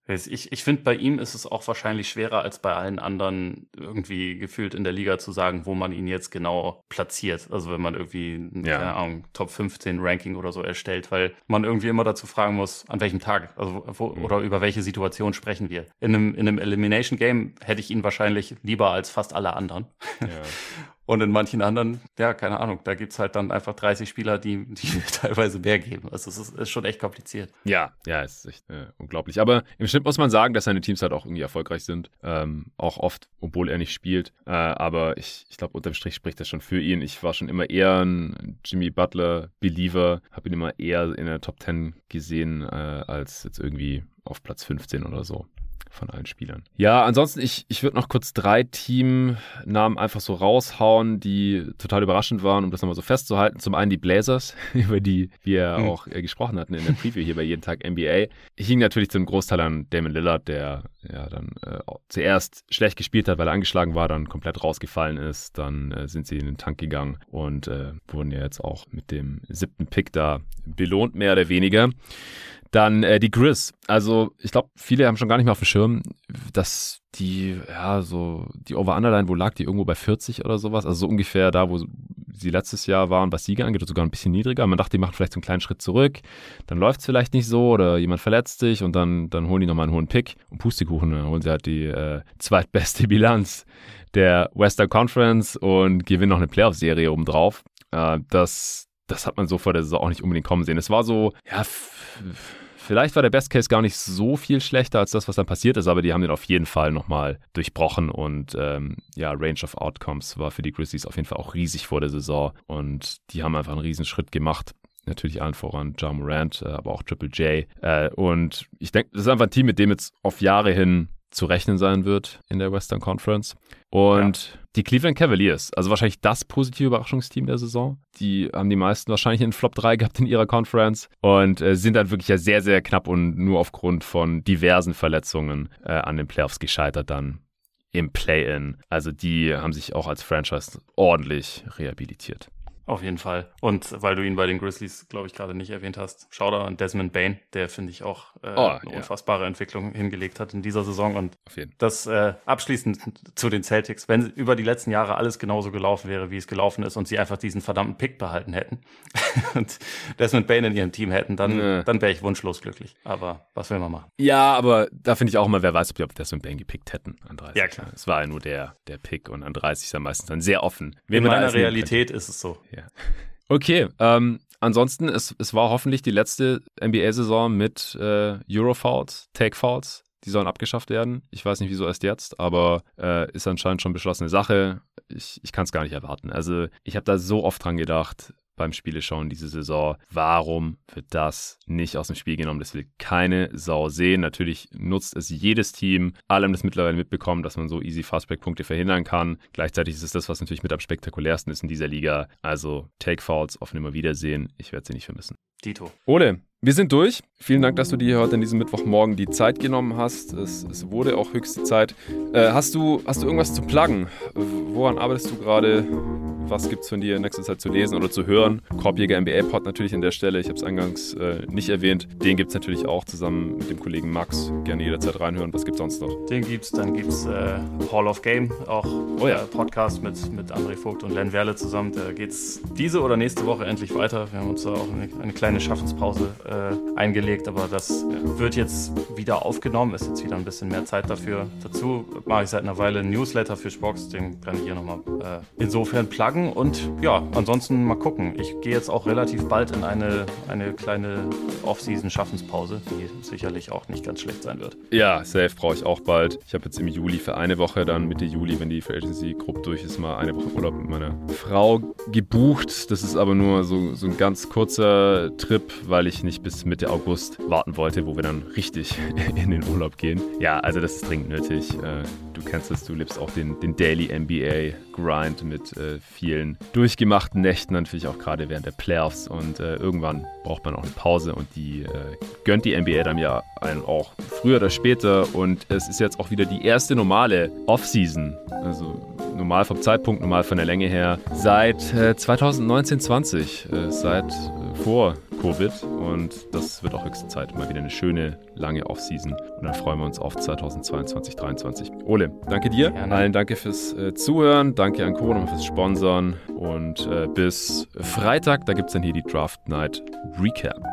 Speaker 2: Ich, ich finde, bei ihm ist es auch wahrscheinlich schwerer als bei allen anderen irgendwie gefühlt in der Liga zu sagen, wo man ihn jetzt genau platziert. Also wenn man irgendwie ein ja. keine Ahnung, Top 15 Ranking oder so erstellt, weil man irgendwie immer dazu fragen muss, an welchem Tag, also wo, mhm. oder über welche Situation sprechen wir. In einem, in einem Elimination Game hätte ich ihn wahrscheinlich lieber als fast alle anderen. Ja. Und in manchen anderen, ja, keine Ahnung, da gibt's halt dann einfach 30 Spieler, die, die teilweise mehr geben. Also es ist, ist schon echt kompliziert.
Speaker 1: Ja, ja, es ist echt äh, unglaublich. Aber im Schnitt muss man sagen, dass seine Teams halt auch irgendwie erfolgreich sind. Ähm, auch oft, obwohl er nicht spielt. Äh, aber ich, ich glaube, unterm Strich spricht das schon für ihn. Ich war schon immer eher ein Jimmy Butler-Believer, habe ihn immer eher in der Top 10 gesehen, äh, als jetzt irgendwie auf Platz 15 oder so von allen Spielern. Ja, ansonsten, ich, ich würde noch kurz drei Teamnamen einfach so raushauen, die total überraschend waren, um das nochmal so festzuhalten. Zum einen die Blazers, über die wir mhm. auch äh, gesprochen hatten in der Preview hier bei Jeden Tag NBA. Ich hing natürlich zum Großteil an Damon Lillard, der ja dann äh, zuerst schlecht gespielt hat, weil er angeschlagen war, dann komplett rausgefallen ist. Dann äh, sind sie in den Tank gegangen und äh, wurden ja jetzt auch mit dem siebten Pick da belohnt, mehr oder weniger. Dann äh, die Grizz. Also ich glaube, viele haben schon gar nicht mehr auf dem Schirm, dass die, ja, so die Over-Underline, wo lag die irgendwo bei 40 oder sowas? Also so ungefähr da, wo sie letztes Jahr waren, was Siege angeht, sogar ein bisschen niedriger. Man dachte, die machen vielleicht so einen kleinen Schritt zurück, dann läuft es vielleicht nicht so oder jemand verletzt sich und dann, dann holen die nochmal einen hohen Pick und Pustekuchen, dann holen sie halt die äh, zweitbeste Bilanz der Western Conference und gewinnen noch eine Playoff-Serie obendrauf. Äh, das, das hat man so vor der Saison auch nicht unbedingt kommen sehen. Es war so, ja, Vielleicht war der Best Case gar nicht so viel schlechter als das, was dann passiert ist, aber die haben den auf jeden Fall nochmal durchbrochen und ähm, ja, Range of Outcomes war für die Grizzlies auf jeden Fall auch riesig vor der Saison und die haben einfach einen riesen Schritt gemacht. Natürlich allen voran Ja Morant, äh, aber auch Triple J. Äh, und ich denke, das ist einfach ein Team, mit dem jetzt auf Jahre hin zu rechnen sein wird in der Western Conference. Und ja. die Cleveland Cavaliers, also wahrscheinlich das positive Überraschungsteam der Saison. Die haben die meisten wahrscheinlich in Flop 3 gehabt in ihrer Conference und äh, sind dann wirklich ja sehr, sehr knapp und nur aufgrund von diversen Verletzungen äh, an den Playoffs gescheitert dann im Play-In. Also die haben sich auch als Franchise ordentlich rehabilitiert.
Speaker 2: Auf jeden Fall. Und weil du ihn bei den Grizzlies, glaube ich, gerade nicht erwähnt hast, schau da an Desmond Bain, der finde ich auch äh, oh, eine ja. unfassbare Entwicklung hingelegt hat in dieser Saison. Und das äh, abschließend zu den Celtics, wenn über die letzten Jahre alles genauso gelaufen wäre, wie es gelaufen ist und sie einfach diesen verdammten Pick behalten hätten und Desmond Bain in ihrem Team hätten, dann, dann wäre ich wunschlos glücklich. Aber was will man machen?
Speaker 1: Ja, aber da finde ich auch mal, wer weiß, ob die Desmond Bain gepickt hätten an 30. Ja, klar. Es war ja nur der, der Pick und an 30 ist er meistens dann sehr offen.
Speaker 2: in meiner Realität ist es so.
Speaker 1: Ja. Okay, ähm, ansonsten, es, es war hoffentlich die letzte NBA-Saison mit äh, Eurofouls, Take-Fouls. Die sollen abgeschafft werden. Ich weiß nicht, wieso erst jetzt, aber äh, ist anscheinend schon beschlossene Sache. Ich, ich kann es gar nicht erwarten. Also, ich habe da so oft dran gedacht, beim Spiele schauen diese Saison. Warum wird das nicht aus dem Spiel genommen? Das will keine Sau sehen. Natürlich nutzt es jedes Team. Alle haben das mittlerweile mitbekommen, dass man so easy Fastback-Punkte verhindern kann. Gleichzeitig ist es das, was natürlich mit am spektakulärsten ist in dieser Liga. Also Take-Fouls auf nimmer Wiedersehen. Ich werde sie nicht vermissen.
Speaker 2: Dito.
Speaker 1: Ole, wir sind durch. Vielen Dank, dass du dir heute in diesem Mittwochmorgen die Zeit genommen hast. Es, es wurde auch höchste Zeit. Äh, hast, du, hast du irgendwas zu pluggen? Woran arbeitest du gerade? Was gibt es von dir in nächster Zeit zu lesen oder zu hören? Korbjäger NBA Pod natürlich an der Stelle. Ich habe es eingangs äh, nicht erwähnt. Den gibt es natürlich auch zusammen mit dem Kollegen Max. Gerne jederzeit reinhören. Was gibt es sonst noch?
Speaker 2: Den gibt es. Dann gibt es äh, Hall of Game, auch oh ja. Podcast mit, mit André Vogt und Len Werle zusammen. Da geht es diese oder nächste Woche endlich weiter. Wir haben uns da auch eine, eine kleine Schaffenspause äh, eingelegt, aber das wird jetzt wieder aufgenommen. Ist jetzt wieder ein bisschen mehr Zeit dafür. Dazu mache ich seit einer Weile ein Newsletter für Spox. Den kann ich hier nochmal äh, insofern pluggen. Und ja, ansonsten mal gucken. Ich gehe jetzt auch relativ bald in eine, eine kleine Off-Season-Schaffenspause, die sicherlich auch nicht ganz schlecht sein wird.
Speaker 1: Ja, safe brauche ich auch bald. Ich habe jetzt im Juli für eine Woche, dann Mitte Juli, wenn die Free Agency grob durch ist, mal eine Woche Urlaub mit meiner Frau gebucht. Das ist aber nur so, so ein ganz kurzer Trip, weil ich nicht bis Mitte August warten wollte, wo wir dann richtig in den Urlaub gehen. Ja, also das ist dringend nötig. Äh, du kennst es, du lebst auch den, den Daily NBA Grind mit äh, vielen durchgemachten Nächten, natürlich auch gerade während der Playoffs. Und äh, irgendwann braucht man auch eine Pause und die gönnt die NBA dann ja einen auch früher oder später. Und es ist jetzt auch wieder die erste normale Offseason. Also normal vom Zeitpunkt, normal von der Länge her, seit 2019-20, äh, äh, seit vor Covid. Und das wird auch höchste Zeit. Mal wieder eine schöne, lange Offseason. Und dann freuen wir uns auf 2022, 2023. Ole, danke dir. Gerne. Allen danke fürs äh, Zuhören. Danke an Corona fürs Sponsoren. Und äh, bis Freitag, da gibt es dann hier die Draft Night Recap.